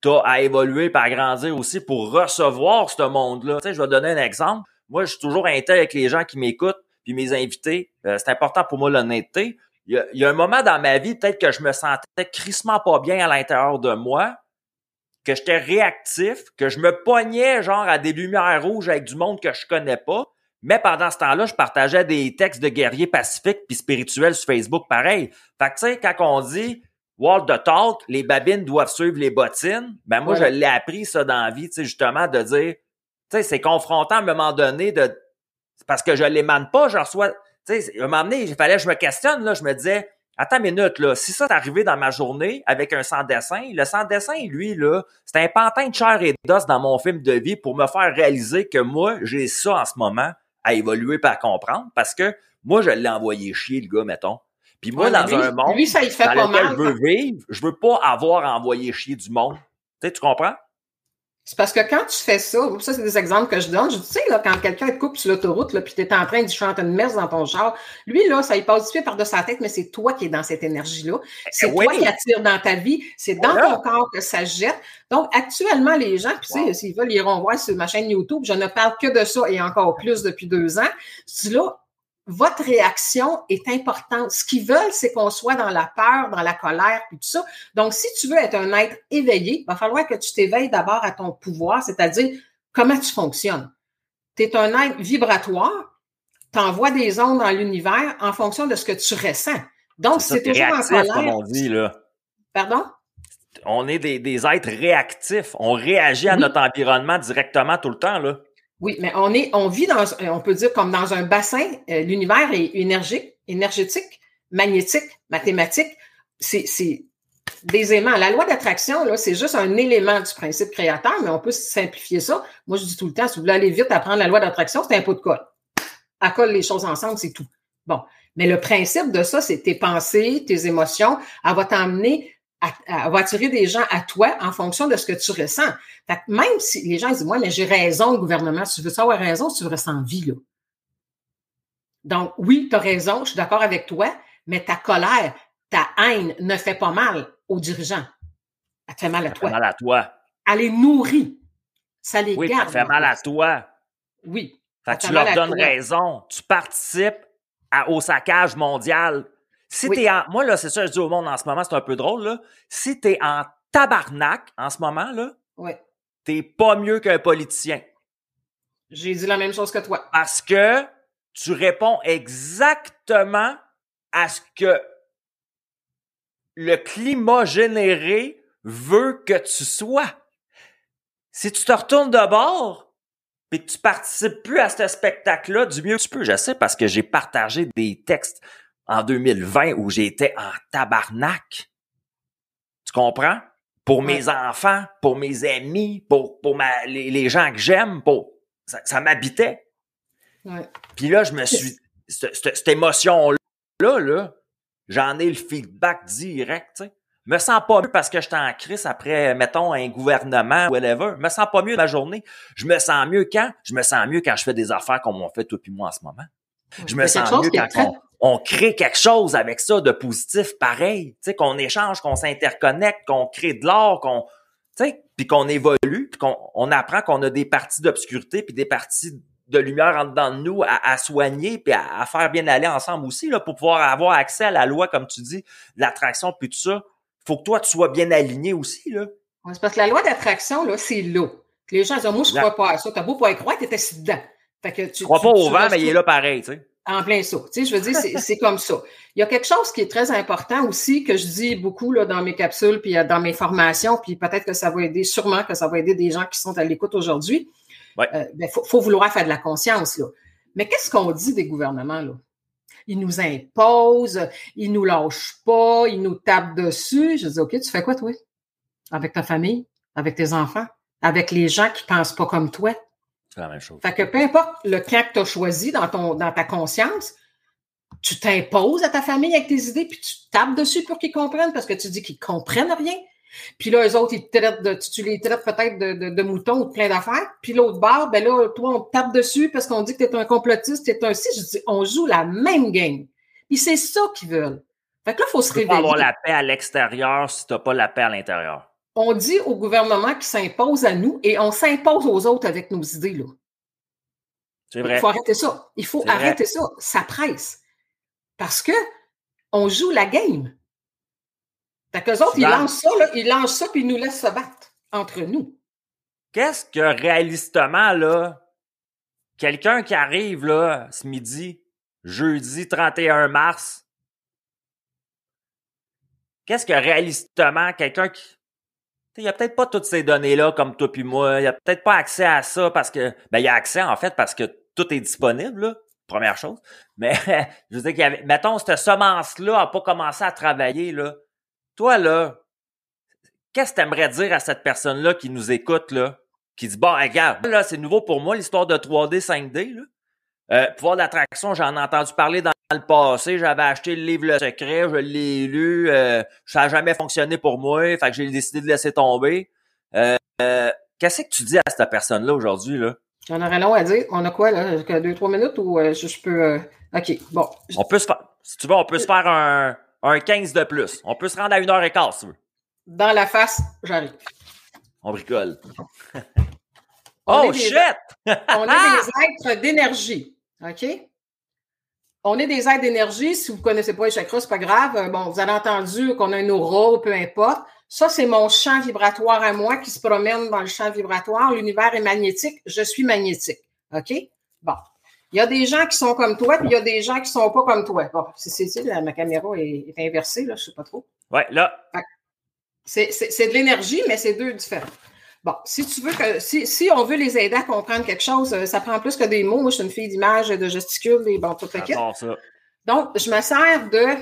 t'as à évoluer à grandir aussi pour recevoir ce monde-là. Tu sais, je vais donner un exemple. Moi, je suis toujours intègre avec les gens qui m'écoutent puis mes invités. Euh, c'est important pour moi l'honnêteté. Il y, a, un moment dans ma vie, peut-être que je me sentais crissement pas bien à l'intérieur de moi, que j'étais réactif, que je me pognais genre à des lumières rouges avec du monde que je connais pas. Mais pendant ce temps-là, je partageais des textes de guerriers pacifiques puis spirituels sur Facebook pareil. Fait que tu sais, quand on dit Wall the talk, les babines doivent suivre les bottines. Ben moi, je l'ai appris ça dans la vie, tu sais, justement, de dire, tu sais, c'est confrontant à un moment donné de parce que je l'émane pas, je reçois. Tu sais, à un moment donné, il fallait que je me questionne, là, je me disais, attends une minute, là, si ça t'est arrivé dans ma journée avec un sans-dessin, le sans-dessin, lui, là, c'est un pantin de chair et d'os dans mon film de vie pour me faire réaliser que moi, j'ai ça en ce moment à évoluer et à comprendre parce que moi, je l'ai envoyé chier, le gars, mettons. Puis moi, dans un monde lui, ça, fait dans lequel je veux vivre, je veux pas avoir envoyé chier du monde. Tu sais, tu comprends? C'est parce que quand tu fais ça, ça c'est des exemples que je donne, je dis, tu sais, là, quand quelqu'un te coupe sur l'autoroute, là, puis tu es en train de chanter une messe dans ton char, lui, là, ça il passe du par de sa tête, mais c'est toi qui es dans cette énergie-là. C'est toi qui attire dans ta vie, c'est dans ton corps que ça jette. Donc, actuellement, les gens, puis tu sais, s'ils veulent, ils iront voir sur ma chaîne YouTube, je ne parle que de ça et encore plus depuis deux ans. Je là, votre réaction est importante. Ce qu'ils veulent, c'est qu'on soit dans la peur, dans la colère, puis tout ça. Donc, si tu veux être un être éveillé, il va falloir que tu t'éveilles d'abord à ton pouvoir, c'est-à-dire comment tu fonctionnes. Tu es un être vibratoire, tu envoies des ondes dans l'univers en fonction de ce que tu ressens. Donc, c'est toujours en colère. Comme on dit, là. Pardon? On est des, êtres réactifs. On réagit à notre environnement directement tout le temps, là. Oui, mais on est, on vit dans, on peut dire comme dans un bassin, euh, l'univers est énergique, énergétique, magnétique, mathématique. C'est, c'est des aimants. La loi d'attraction, là, c'est juste un élément du principe créateur, mais on peut simplifier ça. Moi, je dis tout le temps, si vous voulez aller vite apprendre la loi d'attraction, c'est un pot de colle. À colle les choses ensemble, c'est tout. Bon. Mais le principe de ça, c'est tes pensées, tes émotions. Elle va t'emmener elle va attirer des gens à toi en fonction de ce que tu ressens. Fait même si les gens disent, moi, mais j'ai raison, le gouvernement, tu veux savoir raison, tu ressens vie, là. Donc, oui, tu as raison, je suis d'accord avec toi, mais ta colère, ta haine ne fait pas mal aux dirigeants. Elle te fait mal à toi. fait mal à toi. Elle les nourrit. Ça les oui, garde. ça fait mal à toi. Oui. Fait que tu leur donnes raison. Tu participes au saccage mondial si t'es en. Moi, là, c'est ça, je dis au monde en ce moment, c'est un peu drôle, là. Si t'es en tabarnak en ce moment, là, ouais. t'es pas mieux qu'un politicien. J'ai dit la même chose que toi. Parce que tu réponds exactement à ce que le climat généré veut que tu sois. Si tu te retournes de bord, et que tu participes plus à ce spectacle-là du mieux que tu peux, je sais parce que j'ai partagé des textes en 2020 où j'étais en tabarnak. Tu comprends? Pour mes enfants, pour mes amis, pour, pour ma, les, gens que j'aime, pour ça, m'habitait. Ouais. Puis là, je me suis. Cette, émotion-là, là, j'en ai le feedback direct, tu sais. Me sens pas mieux parce que j'étais en crise après, mettons, un gouvernement, whatever. Me sens pas mieux ma journée. Je me sens mieux quand? Je me sens mieux quand je fais des affaires comme on fait toi puis moi en ce moment. Je me sens mieux quand on, crée quelque chose avec ça de positif pareil, tu sais, qu'on échange, qu'on s'interconnecte, qu'on crée de l'or, qu'on, tu sais, puis qu'on évolue, puis qu'on on apprend qu'on a des parties d'obscurité puis des parties de lumière en dedans de nous à, soigner puis à, faire bien aller ensemble aussi là pour pouvoir avoir accès à la loi comme tu dis, l'attraction puis tout ça. Faut que toi tu sois bien aligné aussi là. c'est parce que la loi d'attraction là, c'est là. Les gens disent moi je crois pas à ça, t'as beau pas y croire, t'étais si dedans. Fait que tu, crois pas au vent, mais il est là pareil, tu sais. En plein ça. Tu sais, je veux dire, c'est comme ça. Il y a quelque chose qui est très important aussi, que je dis beaucoup là, dans mes capsules, puis euh, dans mes formations, puis peut-être que ça va aider, sûrement que ça va aider des gens qui sont à l'écoute aujourd'hui. Il ouais. euh, ben, faut, faut, vouloir faire de la conscience. Là. Mais qu'est-ce qu'on dit des gouvernements? Là? Ils nous imposent, ils nous lâchent pas, ils nous tapent dessus. Je dis, OK, tu fais quoi, toi? Avec ta famille, avec tes enfants, avec les gens qui pensent pas comme toi? C'est la même chose. Fait que peu importe le camp que tu as choisi dans, ton, dans ta conscience, tu t'imposes à ta famille avec tes idées, puis tu tapes dessus pour qu'ils comprennent, parce que tu dis qu'ils comprennent rien. Puis là, eux autres, ils te traitent de, tu les traites peut-être de, de, moutons ou de plein d'affaires. Puis l'autre bord, ben là, toi, on tape dessus parce qu'on dit que tu es un complotiste, tu es un si. Je dis, on joue la même game. Puis c'est ça qu'ils veulent. Fait que là, il faut se réveiller. Tu peux avoir la paix à l'extérieur si tu n'as pas la paix à l'intérieur on dit au gouvernement qu'il s'impose à nous et on s'impose aux autres avec nos idées. Là. C'est vrai. Il faut arrêter ça. Il faut arrêter ça. Ça presse. Parce que on joue la game. Fait qu'eux autres, ils lancent ça, là, ils lancent ça, puis ils nous laissent se battre entre nous. Qu'est-ce que réalistement, là, quelqu'un qui arrive là ce midi, jeudi 31 mars, qu'est-ce que réalistement quelqu'un qui il n'y a peut-être pas toutes ces données-là comme toi puis moi. Il n'y a peut-être pas accès à ça parce que. Ben, il y a accès en fait parce que tout est disponible, là, première chose. Mais je veux dire qu'il y avait. Mettons, cette semence-là n'a pas commencé à travailler, là. Toi, là, qu'est-ce que tu aimerais dire à cette personne-là qui nous écoute, là? Qui dit Bon, regarde, là, c'est nouveau pour moi, l'histoire de 3D, 5D, là. Euh, pouvoir d'attraction, j'en ai entendu parler dans le passé. J'avais acheté le livre Le Secret, je l'ai lu. Euh, ça n'a jamais fonctionné pour moi, fait que j'ai décidé de laisser tomber. Euh, euh, Qu'est-ce que tu dis à cette personne-là aujourd'hui? là? J'en aurais long à dire. On a quoi, là? Deux, trois minutes ou euh, je, peux. OK, bon. On peut se faire. Si tu veux, on peut se faire un, un 15 de plus. On peut se rendre à une heure et quart, si tu veux. Dans la face, j'arrive. On bricole. oh, shit! on est des êtres d'énergie. OK? On est des êtres d'énergie. Si vous ne connaissez pas les chakras, c'est pas grave. Euh, bon, vous avez entendu qu'on a une aura, peu importe. Ça, c'est mon champ vibratoire à moi qui se promène dans le champ vibratoire. L'univers est magnétique. Je suis magnétique. OK? Bon. Il y a des gens qui sont comme toi, puis il y a des gens qui sont pas comme toi. Bon, c'est, ma caméra est, inversée, là, je sais pas trop. Ouais, là. C'est, de l'énergie, mais c'est deux différents. Bon, si tu veux que, si, si, on veut les aider à comprendre quelque chose, euh, ça prend plus que des mots. Moi, je suis une fille d'image, de gesticules, et bon, tout ça. Donc, je me sers de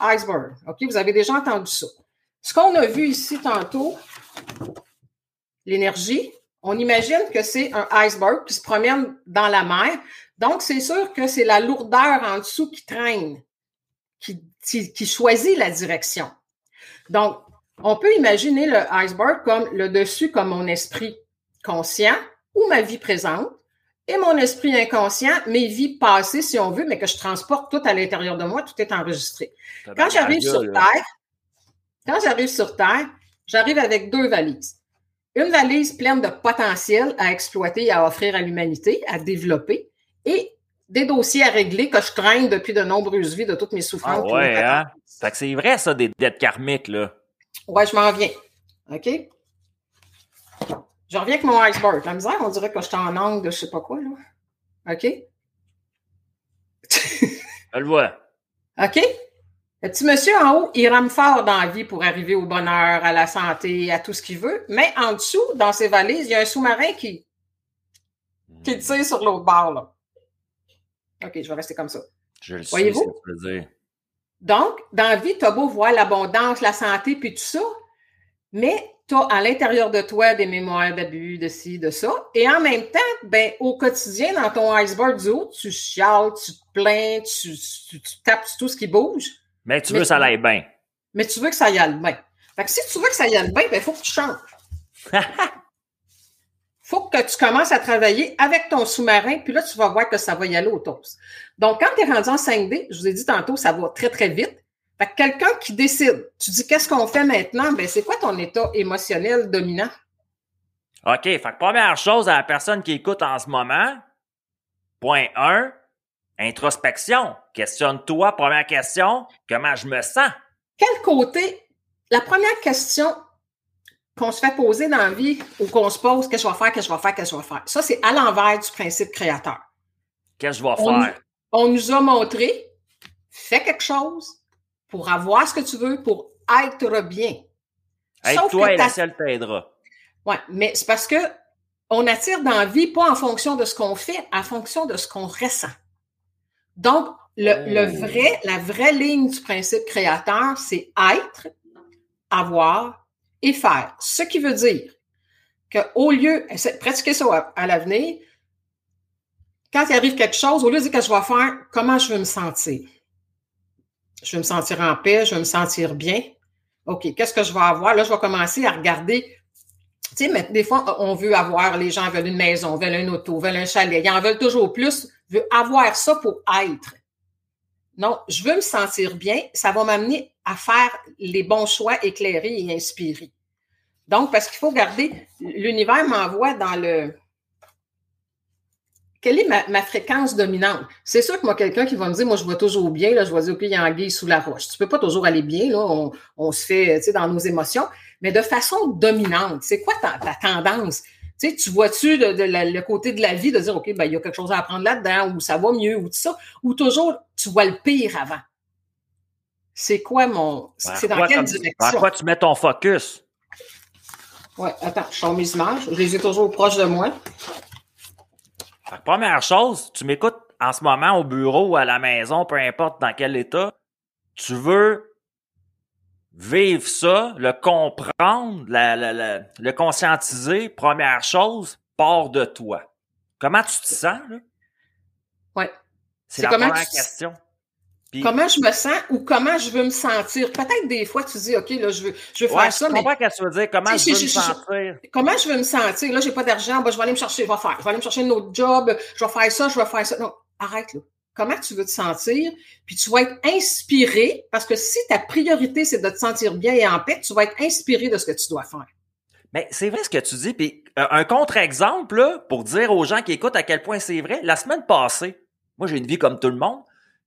iceberg. OK? Vous avez déjà entendu ça. Ce qu'on a vu ici tantôt, l'énergie, on imagine que c'est un iceberg qui se promène dans la mer. Donc, c'est sûr que c'est la lourdeur en dessous qui traîne, qui, qui, choisit la direction. Donc, on peut imaginer le iceberg comme le dessus, comme mon esprit conscient ou ma vie présente, et mon esprit inconscient, mes vies passées, si on veut, mais que je transporte tout à l'intérieur de moi, tout est enregistré. Quand j'arrive sur Terre, quand j'arrive sur Terre, j'arrive avec deux valises. Une valise pleine de potentiel à exploiter et à offrir à l'humanité, à développer, et des dossiers à régler que je traîne depuis de nombreuses vies de toutes mes souffrances. Ah ouais, hein? C'est vrai, ça, des dettes karmiques, là. Ouais, je m'en viens. OK? Je reviens avec mon iceberg. La misère, on dirait que je suis en angle de je sais pas quoi, là. OK? Je le vois. OK? Le petit monsieur en haut, il rame fort dans la vie pour arriver au bonheur, à la santé, à tout ce qu'il veut. Mais en dessous, dans ses valises, il y a un sous-marin qui, qui tire sur l'autre bord, là. OK, je vais rester comme ça. Je le Voyez-vous? Donc, dans la vie, tu as beau voir l'abondance, la santé, puis tout ça, mais tu as à l'intérieur de toi des mémoires d'abus, de ci, de ça. Et en même temps, ben, au quotidien, dans ton iceberg du haut, tu chiales, tu te plains, tu, tapes tout ce qui bouge. Mais tu veux que ça aille bien. Mais tu veux que ça y aille bien. Fait que si tu veux que ça y aille bien, ben, il faut que tu changes. faut que tu commences à travailler avec ton sous-marin, puis là, tu vas voir que ça va y aller au toast. Donc, quand tu es rendu en 5D, je vous ai dit tantôt, ça va très, très vite. Fait que quelqu'un qui décide, tu dis qu'est-ce qu'on fait maintenant? Ben, c'est quoi ton état émotionnel dominant? OK. Fait que première chose à la personne qui écoute en ce moment, point 1, introspection. Questionne-toi, première question, comment je me sens? Quel côté? La première question qu'on se fait poser dans la vie ou qu'on se pose, qu'est-ce que je vais faire, qu'est-ce que je vais faire, qu'est-ce que je vais faire? Ça, c'est à l'envers du principe créateur. Qu'est-ce que je vais faire? On nous a montré, fais quelque chose, pour avoir ce que tu veux, pour être bien. Être toi et la seule t'aidera. Oui, mais c'est parce que on attire dans la vie pas en fonction de ce qu'on fait, en fonction de ce qu'on ressent. Donc, le, oh. vrai, la vraie ligne du principe créateur, c'est être, avoir et faire. Ce qui veut dire qu'au lieu, pratiquer ça à, l'avenir, quand il arrive quelque chose, au lieu de dire que je vais faire, comment je veux me sentir? je vais me sentir en paix, je vais me sentir bien. OK, qu'est-ce que je vais avoir? Là, je vais commencer à regarder. Tu sais, mais des fois, on veut avoir, les gens veulent une maison, veulent un auto, veulent un chalet. Ils en veulent toujours plus, veulent avoir ça pour être. Non, je veux me sentir bien. Ça va m'amener à faire les bons choix éclairés et inspirés. Donc, parce qu'il faut garder, l'univers m'envoie dans le, quelle est ma, fréquence dominante? C'est sûr que moi, quelqu'un qui va me dire, moi, je vois toujours bien, là, je vais dire, OK, il y a un sous la roche. Tu peux pas toujours aller bien, là, on, se fait, tu sais, dans nos émotions, mais de façon dominante. C'est quoi ta, tendance? Tu sais, tu vois-tu le côté de la vie de dire, OK, ben, il y a quelque chose à apprendre là-dedans, ou ça va mieux, ou tout ça, ou toujours, tu vois le pire avant? C'est quoi mon. C'est dans quelle direction? À quoi tu mets ton focus? Oui, attends, je sors mes images. Je les ai toujours proches de moi première chose, tu m'écoutes en ce moment au bureau ou à la maison, peu importe dans quel état, tu veux vivre ça, le comprendre, le conscientiser, première chose, part de toi. Comment tu te sens, là? Ouais. C'est la première question. Comment je me sens ou comment je veux me sentir? Peut-être des fois, tu dis, OK, là, je veux, je veux faire ça. Je comprends mais... qu'est-ce que tu veux dire. Comment je veux me sentir? Comment je veux me sentir? Là, j'ai pas d'argent. je vais aller me chercher. Je vais faire. Je vais aller me chercher un autre job. Je vais faire ça. Je vais faire ça. Non, arrête, là. Comment tu veux te sentir? Puis tu vas être inspiré parce que si ta priorité, c'est de te sentir bien et en paix, tu vas être inspiré de ce que tu dois faire. Mais c'est vrai ce que tu dis. Puis euh, un contre-exemple, pour dire aux gens qui écoutent à quel point c'est vrai. La semaine passée, moi, j'ai une vie comme tout le monde.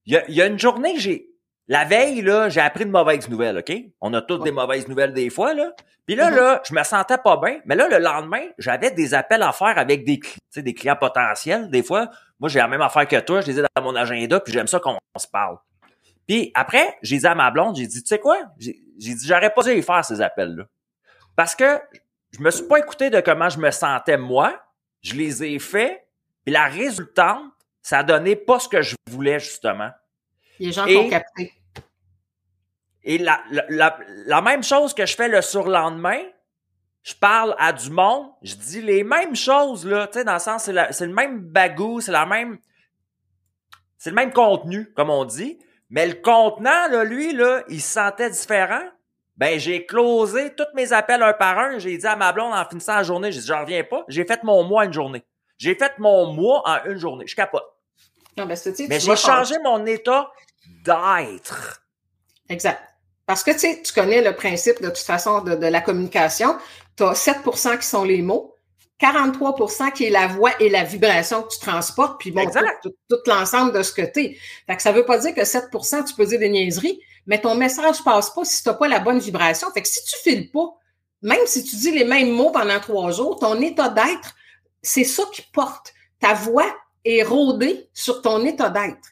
Il y a, une journée que j'ai. La veille, là, j'ai appris de mauvaises nouvelles, OK? On a toutes des mauvaises nouvelles des fois, là. Puis là, mm-hmm. là, je me sentais pas bien. Mais là, le lendemain, j'avais des appels à faire avec des, des clients potentiels. Des fois, moi, j'ai la même affaire que toi. Je les ai dans mon agenda, puis j'aime ça qu'on se parle. Puis après, j'ai dit à ma blonde, j'ai dit, tu sais quoi? J'ai dit, j'aurais pas dû y faire ces appels-là. Parce que je me suis pas écouté de comment je me sentais moi. Je les ai faits. Puis la résultante, ça a donné pas ce que je voulais, justement. Les gens ont capté. Et la, la, la, même chose que je fais le surlendemain, je parle à du monde, je dis les mêmes choses, là, tu sais, dans le sens, c'est le même bagou, c'est la même. C'est le même contenu, comme on dit. Mais le contenant, là, lui, là, il se sentait différent. Ben, j'ai closé tous mes appels un par un. J'ai dit à ma blonde en finissant la journée, j'ai dit, j'en reviens pas. J'ai fait mon mois une journée. J'ai fait mon mois en une journée. Je capote. Non, ben, mais j'ai changé mon état d'être. Exact. Parce que tu sais, tu connais le principe de toute façon de, la communication. Tu as 7% qui sont les mots, 43% qui est la voix et la vibration que tu transportes, puis bon, tout, l'ensemble de ce que tu es. Fait que ça veut pas dire que 7% tu peux dire des niaiseries, mais ton message passe pas si tu n'as pas la bonne vibration. Fait que si tu files pas, même si tu dis les mêmes mots pendant trois jours, ton état d'être, c'est ça qui porte. Ta voix est rodée sur ton état d'être.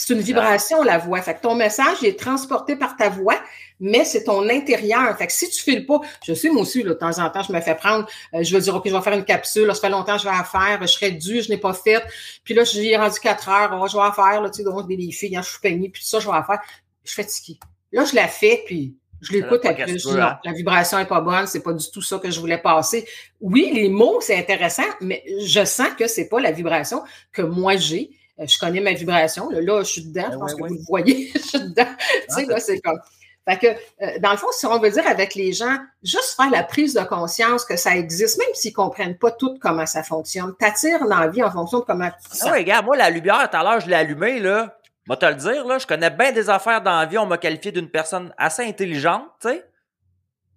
C'est une vibration, la voix. Fait que ton message est transporté par ta voix, mais c'est ton intérieur. Fait que si tu files pas, je sais, moi aussi, là, de temps en temps, je me fais prendre, euh, je vais dire, OK, je vais faire une capsule, là, ça fait longtemps que je vais la faire, je serais dû, je n'ai pas fait. Puis là, je ai rendu quatre heures, oh, je vais la faire, là, tu sais, donc, des filles, hein, je suis peignée, puis ça, je vais la faire. Je fais ski. Là, je la fais, puis je l'écoute plus. Je dis, non, la vibration est pas bonne, c'est pas du tout ça que je voulais passer. Oui, les mots, c'est intéressant, mais je sens que c'est pas la vibration que moi j'ai je connais ma vibration. Là, je suis dedans, je ben pense que vous le voyez, je suis dedans. tu sais, ah, là, c'est comme. Fait que, euh, dans le fond, si on veut dire avec les gens, juste faire la prise de conscience que ça existe, même s'ils ne comprennent pas tout comment ça fonctionne, t'attires l'envie en fonction de comment tu Ah oui, regarde, moi, la lumière, tout à l'heure, je l'ai allumée, là. Moi, te le dire, là, je connais bien des affaires dans la vie. On m'a qualifié d'une personne assez intelligente, tu sais.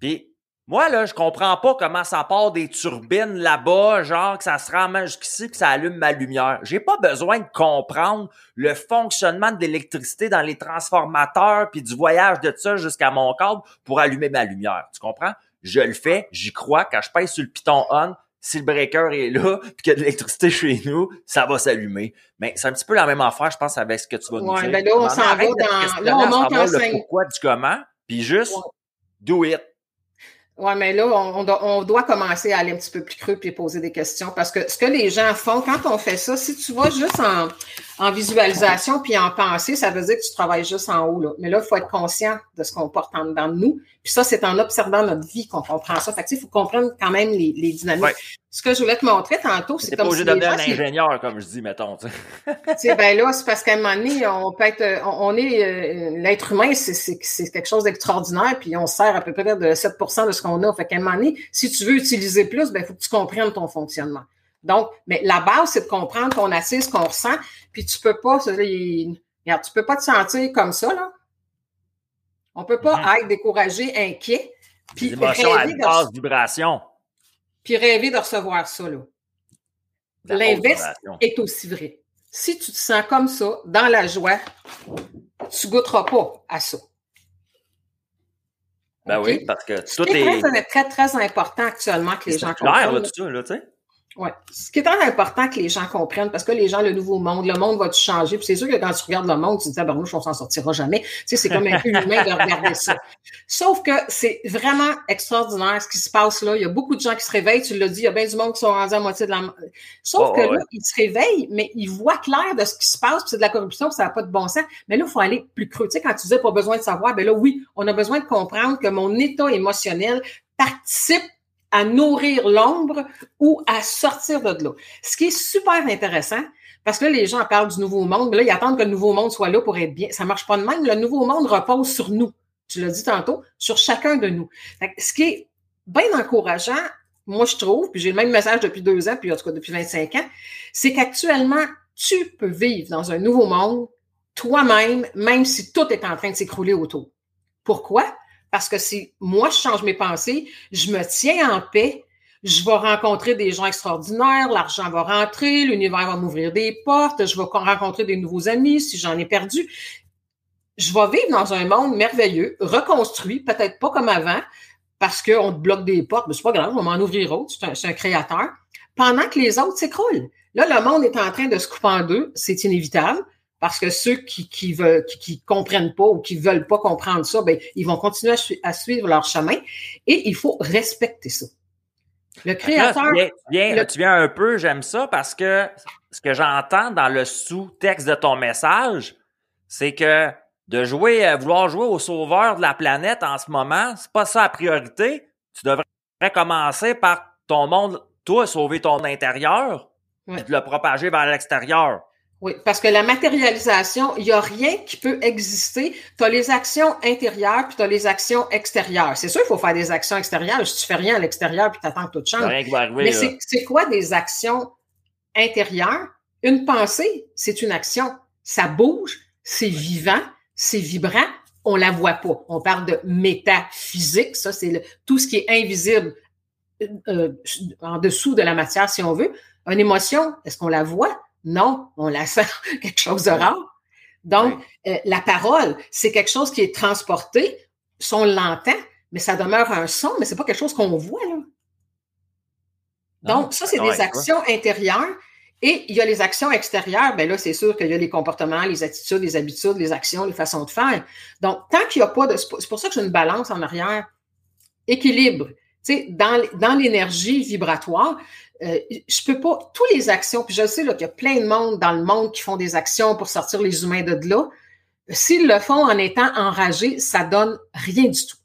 Puis, moi, là, je comprends pas comment ça part des turbines là-bas, genre que ça se ramène jusqu'ici que ça allume ma lumière. J'ai pas besoin de comprendre le fonctionnement de l'électricité dans les transformateurs puis du voyage de ça jusqu'à mon câble pour allumer ma lumière. Tu comprends? Je le fais, j'y crois. Quand je pèse sur le piton on, si le breaker est là puis qu'il y a de l'électricité chez nous, ça va s'allumer. Mais c'est un petit peu la même affaire, je pense, avec ce que tu vas nous dire. Ben là, on s'en va dans... Là, on monte en le pourquoi du comment, puis juste do it. Oui, mais là, on, doit, commencer à aller un petit peu plus creux et poser des questions parce que ce que les gens font quand on fait ça, si tu vas juste en, en visualisation puis en pensée, ça veut dire que tu travailles juste en haut. Là. Mais là, il faut être conscient de ce qu'on porte en dedans de nous. Puis ça, c'est en observant notre vie qu'on comprend ça. Fait que, il faut comprendre quand même les, les dynamiques. Ce que je voulais te montrer tantôt, c'est comme. pas obligé de un ingénieur, comme je dis, mettons. Tu sais, ben là, c'est parce qu'à un moment donné, on peut être. On, est. Euh, l'être humain, c'est quelque chose d'extraordinaire, puis on sert à peu près de 7% de ce qu'on a. Fait qu'à un moment donné, si tu veux utiliser plus, ben, il faut que tu comprennes ton fonctionnement. Donc, mais la base, c'est de comprendre qu'on assise, qu'on ressent, puis tu peux pas, regarde, tu peux pas te sentir comme ça, là. On peut pas mm-hmm. être découragé, inquiet, puis rêver de... vibration. Puis rêver de recevoir ça, là. L'inverse est aussi vrai. Si tu te sens comme ça, dans la joie, tu goûteras pas à ça. Ben oui, parce que tout est... C'est très, très, important actuellement que les gens comprennent. Là, tout ça, là, tu sais. Oui. Ce qui est important que les gens comprennent, parce que les gens, le nouveau monde, le monde va-tu changer? Puis c'est sûr que quand tu regardes le monde, tu te dis, ah, ben, nous, on s'en sortira jamais. Tu sais, c'est comme un peu humain de regarder ça. Sauf que c'est vraiment extraordinaire ce qui se passe là. Il y a beaucoup de gens qui se réveillent. Tu l'as dit, il y a bien du monde qui sont rendus à moitié de la. Sauf que là, ils se réveillent, mais ils voient clair de ce qui se passe, puis c'est de la corruption, ça n'a pas de bon sens. Mais là, il faut aller plus creux. Tu sais, quand tu disais pas besoin de savoir, ben là, oui, on a besoin de comprendre que mon état émotionnel participe à nourrir l'ombre ou à sortir de l'eau. Ce qui est super intéressant, parce que là, les gens parlent du nouveau monde, mais là, ils attendent que le nouveau monde soit là pour être bien. Ça marche pas de même. Le nouveau monde repose sur nous. Tu l'as dit tantôt, sur chacun de nous. ce qui est bien encourageant, moi, je trouve, puis j'ai le même message depuis deux ans, puis en tout cas depuis 25 ans, c'est qu'actuellement, tu peux vivre dans un nouveau monde toi-même, même si tout est en train de s'écrouler autour. Pourquoi? Parce que si moi, je change mes pensées, je me tiens en paix, je vais rencontrer des gens extraordinaires, l'argent va rentrer, l'univers va m'ouvrir des portes, je vais rencontrer des nouveaux amis si j'en ai perdu. Je vais vivre dans un monde merveilleux, reconstruit, peut-être pas comme avant, parce qu'on te bloque des portes, mais c'est pas grave, on m'en ouvrir autre, c'est un, un créateur, pendant que les autres s'écroulent. Là, le monde est en train de se couper en deux, c'est inévitable parce que ceux qui qui veulent qui, comprennent pas ou qui veulent pas comprendre ça, ben ils vont continuer à, suivre leur chemin et il faut respecter ça. Le créateur. Là, tu, viens, le- tu viens un peu, j'aime ça parce que ce que j'entends dans le sous-texte de ton message, c'est que de jouer, euh, vouloir jouer au sauveur de la planète en ce moment, c'est pas ça la priorité. Tu devrais commencer par ton monde, toi, sauver ton intérieur, Ouais. puis de le propager vers l'extérieur. Oui, parce que la matérialisation, il n'y a rien qui peut exister. Tu as les actions intérieures puis tu as les actions extérieures. C'est sûr qu'il faut faire des actions extérieures. Si tu fais rien à l'extérieur puis tu attends que tout Il change. rien qui va arriver. Mais c'est c'est quoi des actions intérieures? Une pensée, c'est une action. Ça bouge, c'est vivant, c'est vibrant. On la voit pas. On parle de métaphysique. Ça, c'est le- tout ce qui est invisible euh, euh, en dessous de la matière, si on veut. Une émotion, est-ce qu'on la voit? Non, on la sent quelque chose de rare. Donc, euh, la parole, c'est quelque chose qui est transporté. Si on l'entend, mais ça demeure un son, mais c'est pas quelque chose qu'on voit. Là. Non, Donc, ça, c'est des actions intérieures. Et il y a les actions extérieures. Ben là, c'est sûr qu'il y a les comportements, les attitudes, les habitudes, les actions, les façons de faire. Donc, tant qu'il n'y a pas de... C'est pour- ça que j'ai une balance en arrière. Équilibre. Tu sais, dans l'énergie vibratoire, euh, je peux pas... Tous les actions, puis je sais qu'il y a plein de monde dans le monde qui font des actions pour sortir les humains de là. S'ils le font en étant enragés, ça donne rien du tout.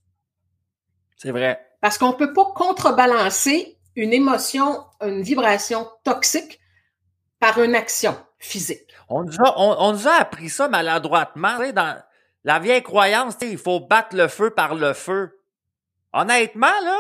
C'est vrai. Parce qu'on ne peut pas contrebalancer une émotion, une vibration toxique par une action physique. On nous a, on, on nous a appris ça maladroitement. Dans la vieille croyance, il faut battre le feu par le feu. Honnêtement, là,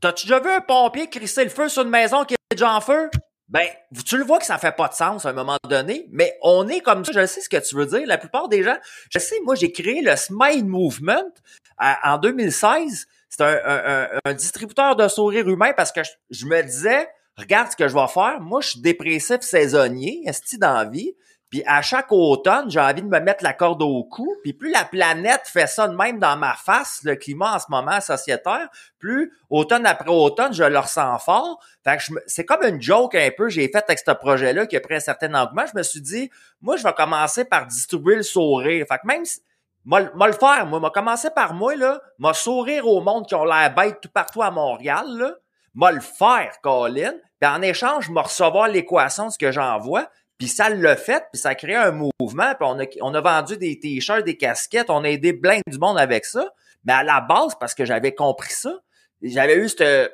t'as-tu déjà vu un pompier crisser le feu sur une maison qui est déjà en feu? Ben, tu le vois que ça fait pas de sens à un moment donné, mais on est comme ça. Je sais ce que tu veux dire. La plupart des gens, je sais, moi, j'ai créé le Smile Movement à- en 2016. C'est un, distributeur de sourire humain parce que je, je me disais, regarde ce que je vais faire. Moi, je suis dépressif saisonnier, esti dans la vie. Puis à chaque automne, j'ai envie de me mettre la corde au cou. Puis plus la planète fait ça de même dans ma face, le climat en ce moment sociétaire, plus automne après automne, je le ressens fort. Fait que c'est comme une joke un peu j'ai fait avec ce projet-là qui a pris un certain engouement. Je me suis dit, moi, je vais commencer par distribuer le sourire. Fait que même si, le faire, moi, m'a commencé par moi, là, m'a sourire au monde qui ont l'air bête tout partout à Montréal, là. M'a le faire, Colin. Puis en échange, m'a recevoir l'équation de ce que j'envoie. Puis ça l'a fait, puis ça a créé un mouvement, puis on a, on a vendu des t-shirts, des casquettes, on a aidé plein du monde avec ça. Mais à la base, parce que j'avais compris ça, j'avais eu cette,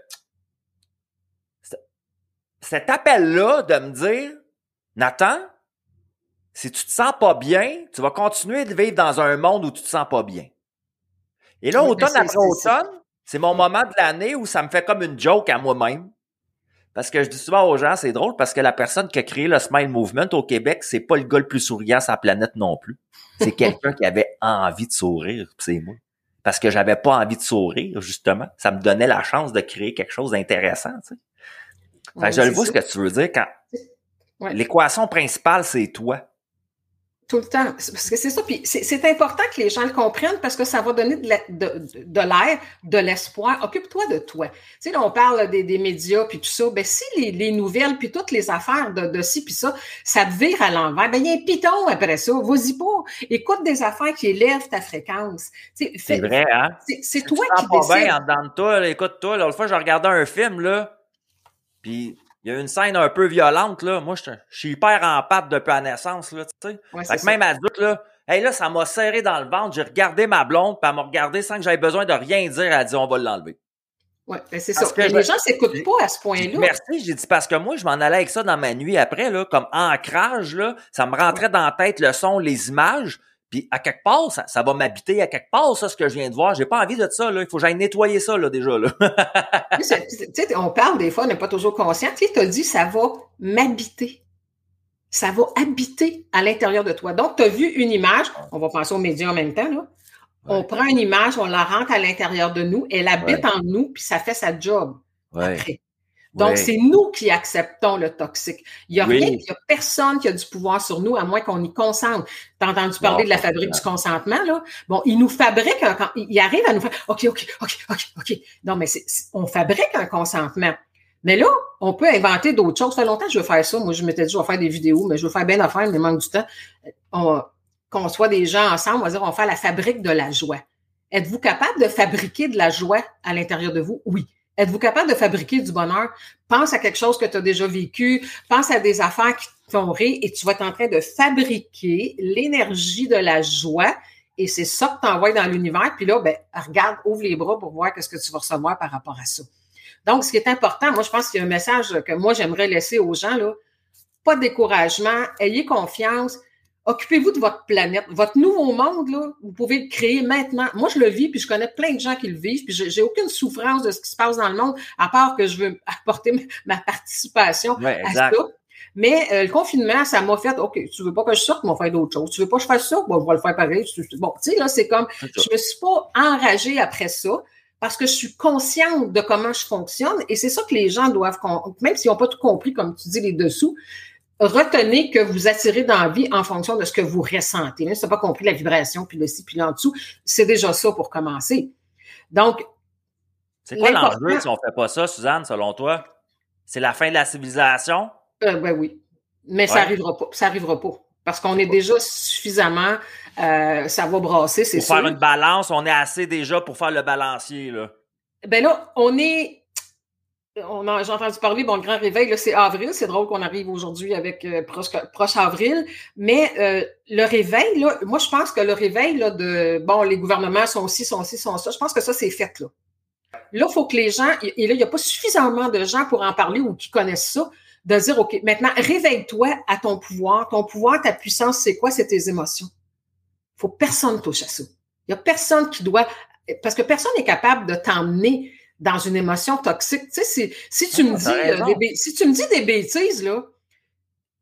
cette- cet appel-là de me dire, Nathan, si tu te sens pas bien, tu vas continuer de vivre dans un monde où tu te sens pas bien. Et là, Oui, mais automne après automne, c'est mon moment de l'année où ça me fait comme une joke à moi-même. Parce que je dis souvent aux gens, c'est drôle parce que la personne qui a créé le Smile Movement au Québec, c'est pas le gars le plus souriant sur la planète non plus. C'est quelqu'un qui avait envie de sourire, c'est moi. Parce que j'avais pas envie de sourire, justement. Ça me donnait la chance de créer quelque chose d'intéressant, tu sais. Fait que Ouais, je le vois ça. ce que tu veux dire quand Ouais. l'équation principale, c'est toi. Tout le temps. Parce que c'est ça. Puis c'est important que les gens le comprennent parce que ça va donner de la- de, de- de l'air, de l'espoir. Occupe-toi de toi. Tu sais, là, on parle des, des médias puis tout ça. Ben, si les, les nouvelles puis toutes les affaires de, de ci puis ça, ça te vire à l'envers, ben, il y a un piton après ça. Vas-y pas. Écoute des affaires qui élèvent ta fréquence. Tu sais, C'est vrai, hein? C'est toi qui pas décides. bien en dedans de toi, écoute-toi, l'autre fois, je regardais un film, là, puis il y a une scène un peu violente, là. Moi, je je suis hyper en patte depuis la naissance, là, tu sais. Ouais, Fait que même adulte, là, hey, là, ça m'a serré dans le ventre. J'ai regardé ma blonde, puis elle m'a regardé sans que j'aie besoin de rien dire. Elle a dit, on va l'enlever. Ouais, ben, c'est Parce ça. que les gens s'écoutent pas à ce point-là. Merci, j'ai dit parce que moi, je m'en allais avec ça dans ma nuit après, là, comme ancrage, là. Ça me rentrait dans la tête le son, les images. Puis à quelque part, ça, ça va m'habiter à quelque part, ça, ce que je viens de voir. J'ai pas envie de ça, là. Il faut que j'aille nettoyer ça, là, déjà, là. On parle des fois, on n'est pas toujours conscient. Tu sais, tu as dit, ça va m'habiter. Ça va habiter à l'intérieur de toi. Donc, tu as vu une image, on va penser aux médias en même temps, là. On prend une image, on la rentre à l'intérieur de nous, elle habite en nous, puis ça fait sa job après. Donc, c'est nous qui acceptons le toxique. Il n'y a Oui. rien, il n'y a personne qui a du pouvoir sur nous, à moins qu'on y consente. Tu as entendu parler Non, de la fabrique du consentement, là? Bon, il nous fabrique un, con- il arrive à nous faire, OK, OK, OK, OK, OK. Non, mais on fabrique un consentement. Mais là, on peut inventer d'autres choses. Ça fait longtemps que je veux faire ça. Moi, je m'étais dit, je vais faire des vidéos, mais je veux faire bien d'affaires, mais il manque du temps. On, qu'on soit des gens ensemble, on va dire, on va faire la fabrique de la joie. Êtes-vous capable de fabriquer de la joie à l'intérieur de vous? Oui. Êtes-vous capable de fabriquer du bonheur? Pense à quelque chose que tu as déjà vécu, pense à des affaires qui te font rire et tu vas être en train de fabriquer l'énergie de la joie et c'est ça que tu envoies dans l'univers. Puis là, ben, regarde, ouvre les bras pour voir qu'est-ce que tu vas recevoir par rapport à ça. Donc, ce qui est important, moi, je pense qu'il y a un message que moi, j'aimerais laisser aux gens, là. Pas de découragement, ayez confiance, occupez-vous de votre planète. Votre nouveau monde, là, vous pouvez le créer maintenant. Moi, je le vis, puis je connais plein de gens qui le vivent, puis j'ai aucune souffrance de ce qui se passe dans le monde, à part que je veux apporter ma participation à ça. Mais euh, le confinement, ça m'a fait, OK, tu veux pas que je sorte, on va faire d'autres choses. Tu veux pas que je fasse ça? Bon, je vais le faire pareil. Bon, tu sais, là, c'est comme, je me suis pas enragée après ça parce que je suis consciente de comment je fonctionne et c'est ça que les gens doivent, même s'ils n'ont pas tout compris, comme tu dis, les dessous, retenez que vous attirez dans la vie en fonction de ce que vous ressentez. Même si tu pas compris la vibration, puis le ci, puis en dessous, c'est déjà ça pour commencer. Donc, c'est quoi l'enjeu si on fait pas ça, Suzanne, selon toi? C'est la fin de la civilisation? Euh, ben oui. Mais ça arrivera pas. Ça arrivera pas. Parce qu'on est déjà suffisamment, euh, ça va brasser, c'est sûr. Pour faire une balance, on est assez déjà pour faire le balancier, là. Ben là, on est j'ai entendu parler, bon, le grand réveil, c'est avril. C'est drôle qu'on arrive aujourd'hui avec euh, proche, avril. Mais euh, le réveil, là, moi, je pense que le réveil là, de bon, les gouvernements sont ci, sont ci, sont ça, je pense que ça, c'est fait là. Là, il faut que les gens, et là, il n'y a pas suffisamment de gens pour en parler ou qui connaissent ça, de dire OK, maintenant, réveille-toi à ton pouvoir. Ton pouvoir, ta puissance, c'est quoi? C'est tes émotions. Faut personne touche à ça. Il n'y a personne qui doit. Parce que personne n'est capable de t'emmener dans une émotion toxique. Tu sais, si, si tu me dis euh, des, si tu me dis des bêtises, là,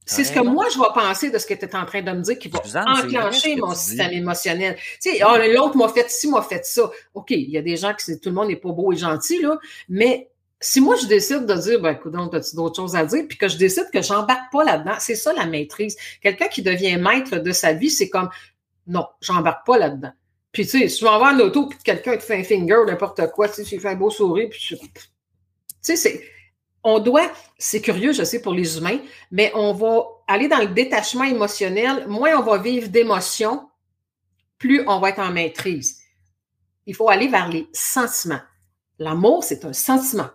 c'est ce que moi je vais penser de ce que tu es en train de me dire qui va enclencher mon système émotionnel. Tu sais, oh, l'autre m'a fait ci, m'a fait ça. OK, il y a des gens qui tout le monde n'est pas beau et gentil, là, mais si moi je décide de dire, ben écoute, as-tu d'autres choses à dire, puis que je décide que j'embarque pas là-dedans, c'est ça la maîtrise. Quelqu'un qui devient maître de sa vie, c'est comme non, j'embarque pas là-dedans. Puis, tu sais, si tu vas avoir une auto, puis quelqu'un te fait un finger, n'importe quoi, tu sais, tu fais un beau sourire, puis tu sais, c'est. On doit, c'est curieux, je sais, pour les humains, mais on va aller dans le détachement émotionnel. Moins on va vivre d'émotions, plus on va être en maîtrise. Il faut aller vers les sentiments. L'amour, c'est un sentiment.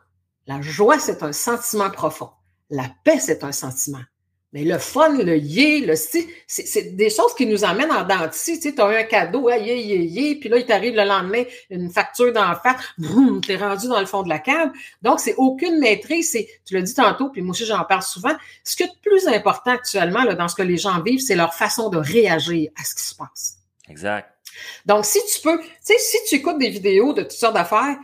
La joie, c'est un sentiment profond. La paix, c'est un sentiment. Mais le fun, le yé, le si, c'est des choses qui nous emmènent en dentiste. Tu sais, as eu un cadeau, ah, yé, yé, yé, puis là, il t'arrive le lendemain une facture d'en face, boum, t'es rendu dans le fond de la cave. Donc, c'est aucune maîtrise. C'est, tu l'as dit tantôt, puis moi aussi, j'en parle souvent. Ce qui est le plus important actuellement là, dans ce que les gens vivent, c'est leur façon de réagir à ce qui se passe. Exact. Donc, si tu peux, tu sais, si tu écoutes des vidéos de toutes sortes d'affaires,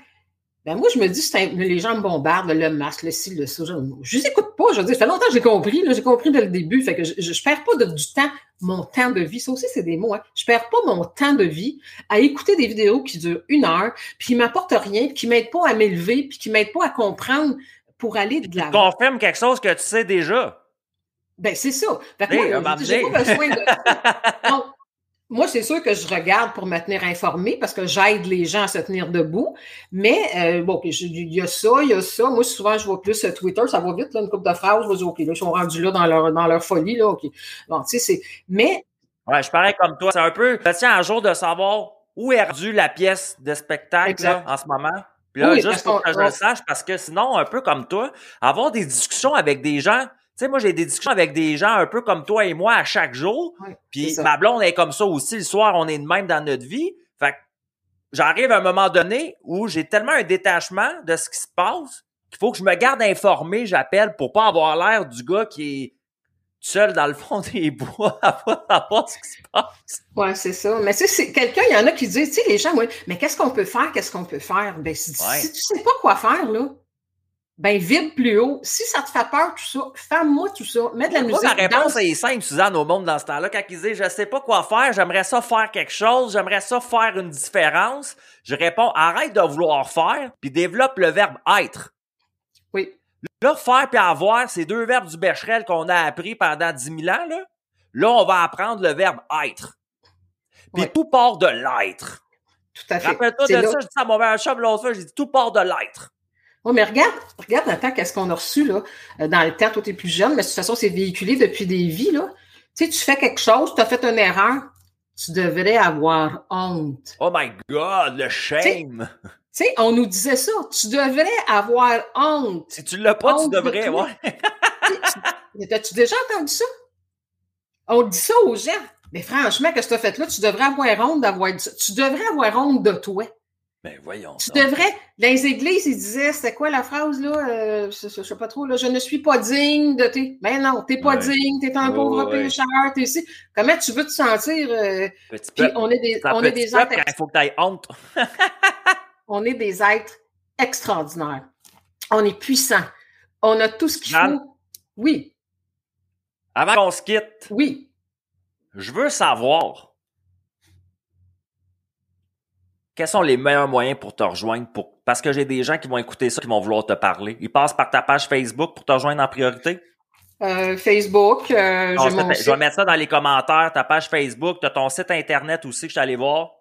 ben moi, je me dis, c'est les gens me bombardent, le masque, le ci, le ça. Je, je les écoute pas. Je veux dire, ça fait longtemps que j'ai compris. J'ai compris dès le début. Fait que je, je, perds pas de, du temps, mon temps de vie. Ça aussi, c'est des mots. Hein. Je perds pas mon temps de vie à écouter des vidéos qui durent une heure, puis qui m'apportent rien, puis qui m'aident pas à m'élever, puis qui m'aident pas à comprendre pour aller de la. Confirme quelque chose que tu sais déjà. Ben, c'est ça. Fait que moi, j'ai pas besoin de. moi, c'est sûr que je regarde pour me tenir informée parce que j'aide les gens à se tenir debout. Mais euh, bon, il y a ça, il y a ça. Moi, souvent, je vois plus euh, Twitter, ça va vite, là, une couple de phrases, je vais dire, OK, là, ils sont rendus là dans leur, dans leur folie, là, OK. Bon, tu sais, c'est. Mais. Ouais, je parais comme toi. C'est un peu. Je tiens un jour de savoir où est rendue la pièce de spectacle là, en ce moment. Puis là, juste pour que je le sache, parce que sinon, un peu comme toi, avoir des discussions avec des gens sais, moi, j'ai des discussions avec des gens un peu comme toi et moi à chaque jour. puis ma blonde est comme ça aussi. Le soir, on est de même dans notre vie. Fait que j'arrive à un moment donné où j'ai tellement un détachement de ce qui se passe qu'il faut que je me garde informé, j'appelle, pour pas avoir l'air du gars qui est seul dans le fond des bois à pas savoir ce qui se passe. Ouais, c'est ça. Mais tu sais, c'est quelqu'un, il y en a qui disent, tu sais, les gens, ouais, mais qu'est-ce qu'on peut faire, qu'est-ce qu'on peut faire? Ben, si, si tu sais pas quoi faire, là, ben vibre plus haut. Si ça te fait peur, tout ça, fais-moi tout ça. Mets de la musique. la réponse est simple, Suzanne, au monde dans ce temps-là. Quand ils disent, je sais pas quoi faire, j'aimerais ça faire quelque chose, j'aimerais ça faire une différence, je réponds, arrête de vouloir faire, puis développe le verbe être. Oui. Là, faire puis avoir, c'est deux verbes du Becherel qu'on a appris pendant 10 000 ans, là. Là, on va apprendre le verbe être. Puis tout part de l'être. Tout à fait. Rappelle-toi de ça, je dis ça à mon meilleur chum l'autre fois, j'ai dit tout part de l'être. Oui, mais regarde, regarde temps qu'est-ce qu'on a reçu là, euh, dans le temps, toi, tu es plus jeune, mais de toute façon, c'est véhiculé depuis des vies. Là. Tu sais, tu fais quelque chose, tu as fait une erreur, tu devrais avoir honte. Oh my God, le shame! Tu sais, on nous disait ça. Tu devrais avoir honte. Si tu l'as pas, tu Honte devrais, ouais. Mais T'as-tu déjà entendu ça? On dit ça aux gens. Mais franchement, qu'est-ce que tu as fait là? Tu devrais avoir honte d'avoir dit ça. Tu devrais avoir honte de toi. Ben voyons. Tu devrais. Dans les églises, ils disaient, c'était quoi la phrase là? Euh, je, je sais pas trop, là. Je ne suis pas digne de tes. Mais non, t'es pas Ouais. digne, t'es un pauvre ouais. pécheur, t'es ici. Comment tu veux te sentir? euh, Petit Puis on est des, on est des êtres il faut que honte. on est des êtres extraordinaires. On est puissants. On a tout ce qu'il faut. Oui, Avant qu'on se quitte, oui. je veux savoir quels sont les meilleurs moyens pour te rejoindre pour parce que j'ai des gens qui vont écouter ça qui vont vouloir te parler. Ils passent par ta page Facebook pour te rejoindre en priorité? Euh, Facebook, euh, Non, j'ai je, vais, je site. vais mettre ça dans les commentaires, ta page Facebook, tu as ton site internet aussi que je suis allé voir.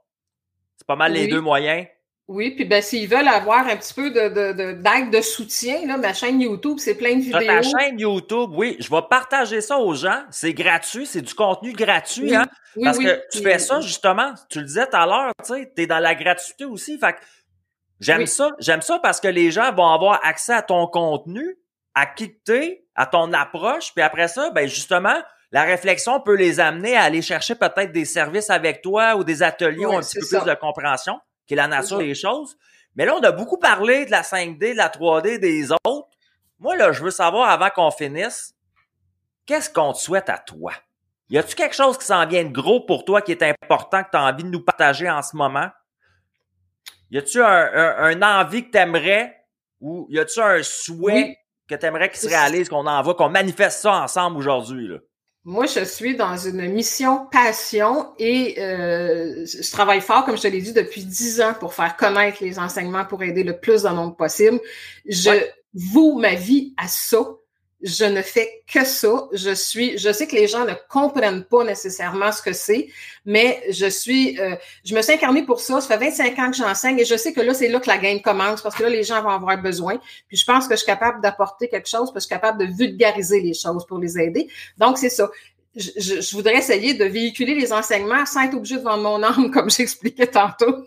C'est pas mal les deux moyens. Oui, puis ben s'ils veulent avoir un petit peu de, de, de- d'aide de soutien, là, ma chaîne YouTube, c'est plein de vidéos. ta chaîne YouTube, oui, je vais partager ça aux gens. C'est gratuit, c'est du contenu gratuit, Oui, hein? Oui, Parce oui. que tu fais ça justement, tu le disais tout à l'heure, tu sais, t'es dans la gratuité aussi. Fait j'aime ça. J'aime ça parce que les gens vont avoir accès à ton contenu, à qui t'es, à ton approche, puis après ça, ben justement, la réflexion peut les amener à aller chercher peut-être des services avec toi ou des ateliers ou un petit peu ça. plus de compréhension, qui est la nature des choses. Mais là, on a beaucoup parlé de la 5D, de la 3D, des autres. Moi, là, je veux savoir avant qu'on finisse, qu'est-ce qu'on te souhaite à toi? Y a-tu quelque chose qui s'en vient de gros pour toi qui est important que tu as envie de nous partager en ce moment? Y a-tu un, un, un envie que t'aimerais ou y a-tu un souhait Oui. que t'aimerais qu'il se réalise, qu'on envoie, qu'on manifeste ça ensemble aujourd'hui? Moi, je suis dans une mission passion et euh, je travaille fort, comme je te l'ai dit, depuis dix ans pour faire connaître les enseignements pour aider le plus de monde possible. Je Ouais. voue ma vie à ça. Je ne fais que ça. Je suis, je sais que les gens ne comprennent pas nécessairement ce que c'est, mais je suis, euh, je me suis incarnée pour ça. Ça fait 25 ans que j'enseigne et je sais que là, c'est là que la game commence parce que là, les gens vont avoir besoin. Puis je pense que je suis capable d'apporter quelque chose parce que je suis capable de vulgariser les choses pour les aider. Donc, c'est ça. Je, voudrais essayer de véhiculer les enseignements sans être obligé de vendre mon âme, comme j'expliquais tantôt.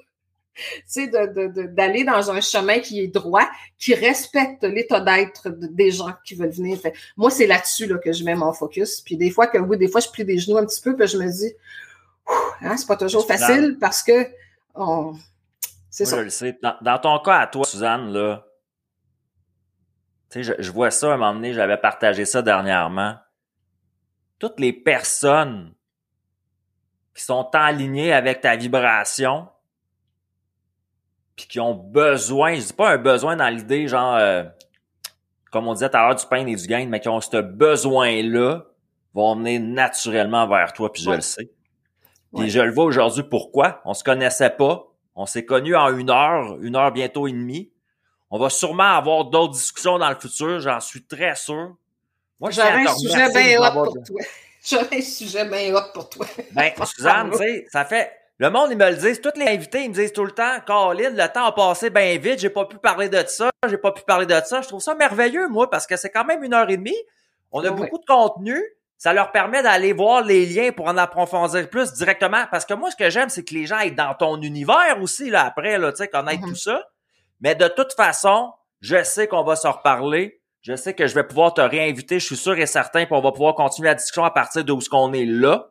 Tu sais, d'aller dans un chemin qui est droit, qui respecte l'état d'être de- des gens qui veulent venir. Fait, moi, c'est là-dessus là, que je mets mon focus. Puis des fois que oui, des fois, je plie des genoux un petit peu, puis je me dis, hein, c'est pas toujours facile parce que on... c'est ça. je le sais. Dans, dans ton cas à toi, Suzanne, là, tu sais, je, je vois ça à un moment donné, j'avais partagé ça dernièrement. Toutes les personnes qui sont alignées avec ta vibration, puis qui ont besoin, je dis pas un besoin dans l'idée, genre, euh, comme on disait tout à l'heure, du pain et du gain, mais qui ont ce besoin-là, vont venir naturellement vers toi, puis je Ouais. le sais. Puis Ouais. je le vois aujourd'hui pourquoi? On se connaissait pas. On s'est connus en une heure, une heure bientôt et demie. On va sûrement avoir d'autres discussions dans le futur, j'en suis très sûr. Moi, J'aurais un sujet bien hot pour toi. J'aurais un sujet bien hot pour toi. Ben, Suzanne, tu sais, ça fait. Le monde, ils me le disent. Tous les invités, ils me disent tout le temps, Colin, le temps a passé bien vite, j'ai pas pu parler de ça, j'ai pas pu parler de ça. Je trouve ça merveilleux, moi, parce que c'est quand même une heure et demie. On a Ouais. beaucoup de contenu. Ça leur permet d'aller voir les liens pour en approfondir plus directement. Parce que moi, ce que j'aime, c'est que les gens aient dans ton univers aussi, là, après, là, tu sais, connaître Mhm. tout ça. Mais de toute façon, je sais qu'on va se reparler. Je sais que je vais pouvoir te réinviter, je suis sûr et certain, puis on va pouvoir continuer la discussion à partir de où ce qu'on est là.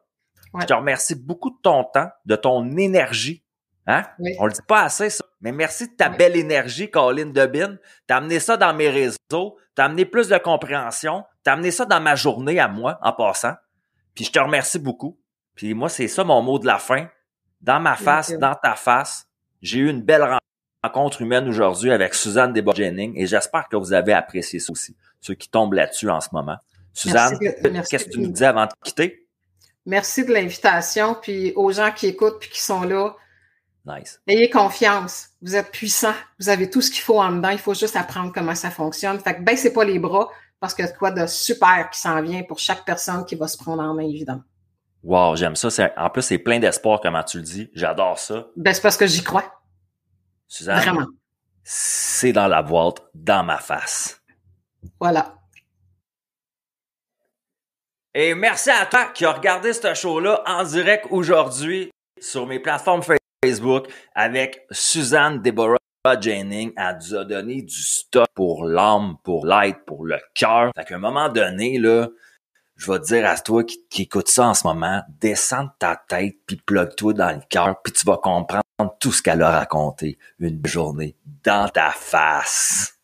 Ouais. Je te remercie beaucoup de ton temps, de ton énergie. Hein? Oui. On le dit pas assez, ça. Mais merci de ta Oui. belle énergie, Colin Debin. T'as amené ça dans mes réseaux. T'as amené plus de compréhension. T'as amené ça dans ma journée à moi, en passant. Puis je te remercie beaucoup. Puis moi, c'est ça mon mot de la fin. Dans ma face, dans ta face, j'ai eu une belle rencontre humaine aujourd'hui avec Suzanne Desbois-Jennings et j'espère que vous avez apprécié ça aussi, ceux qui tombent là-dessus en ce moment. Suzanne, qu'est-ce que tu nous dis avant de quitter? Merci de l'invitation, puis aux gens qui écoutent puis qui sont là, Nice. ayez confiance. Vous êtes puissants. Vous avez tout ce qu'il faut en dedans. Il faut juste apprendre comment ça fonctionne. Fait que baissez pas les bras parce qu'il y a de quoi de super qui s'en vient pour chaque personne qui va se prendre en main, évidemment. Wow, j'aime ça. En plus, c'est plein d'espoir, comment tu le dis. J'adore ça. Ben, c'est parce que j'y crois. Suzanne, Vraiment. c'est dans la boîte, dans ma face. Voilà. Et merci à toi qui a regardé ce show-là en direct aujourd'hui sur mes plateformes Facebook avec Suzanne Deborah Jennings, elle nous a donné du stock pour l'âme, pour l'être, pour le cœur. Fait qu'à un moment donné, là, je vais te dire à toi qui, écoute ça en ce moment, descends de ta tête, puis plug-toi dans le cœur, puis tu vas comprendre tout ce qu'elle a raconté une journée dans ta face.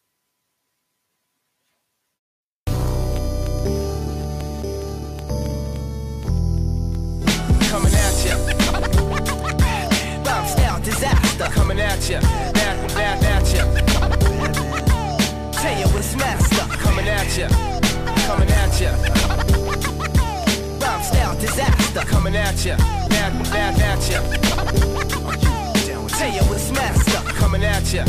At ya. Back, back at ya. Tell you what's master coming at ya. Coming at ya. Bomb style disaster coming at ya. Back, back at ya. Tell you what's master coming at ya.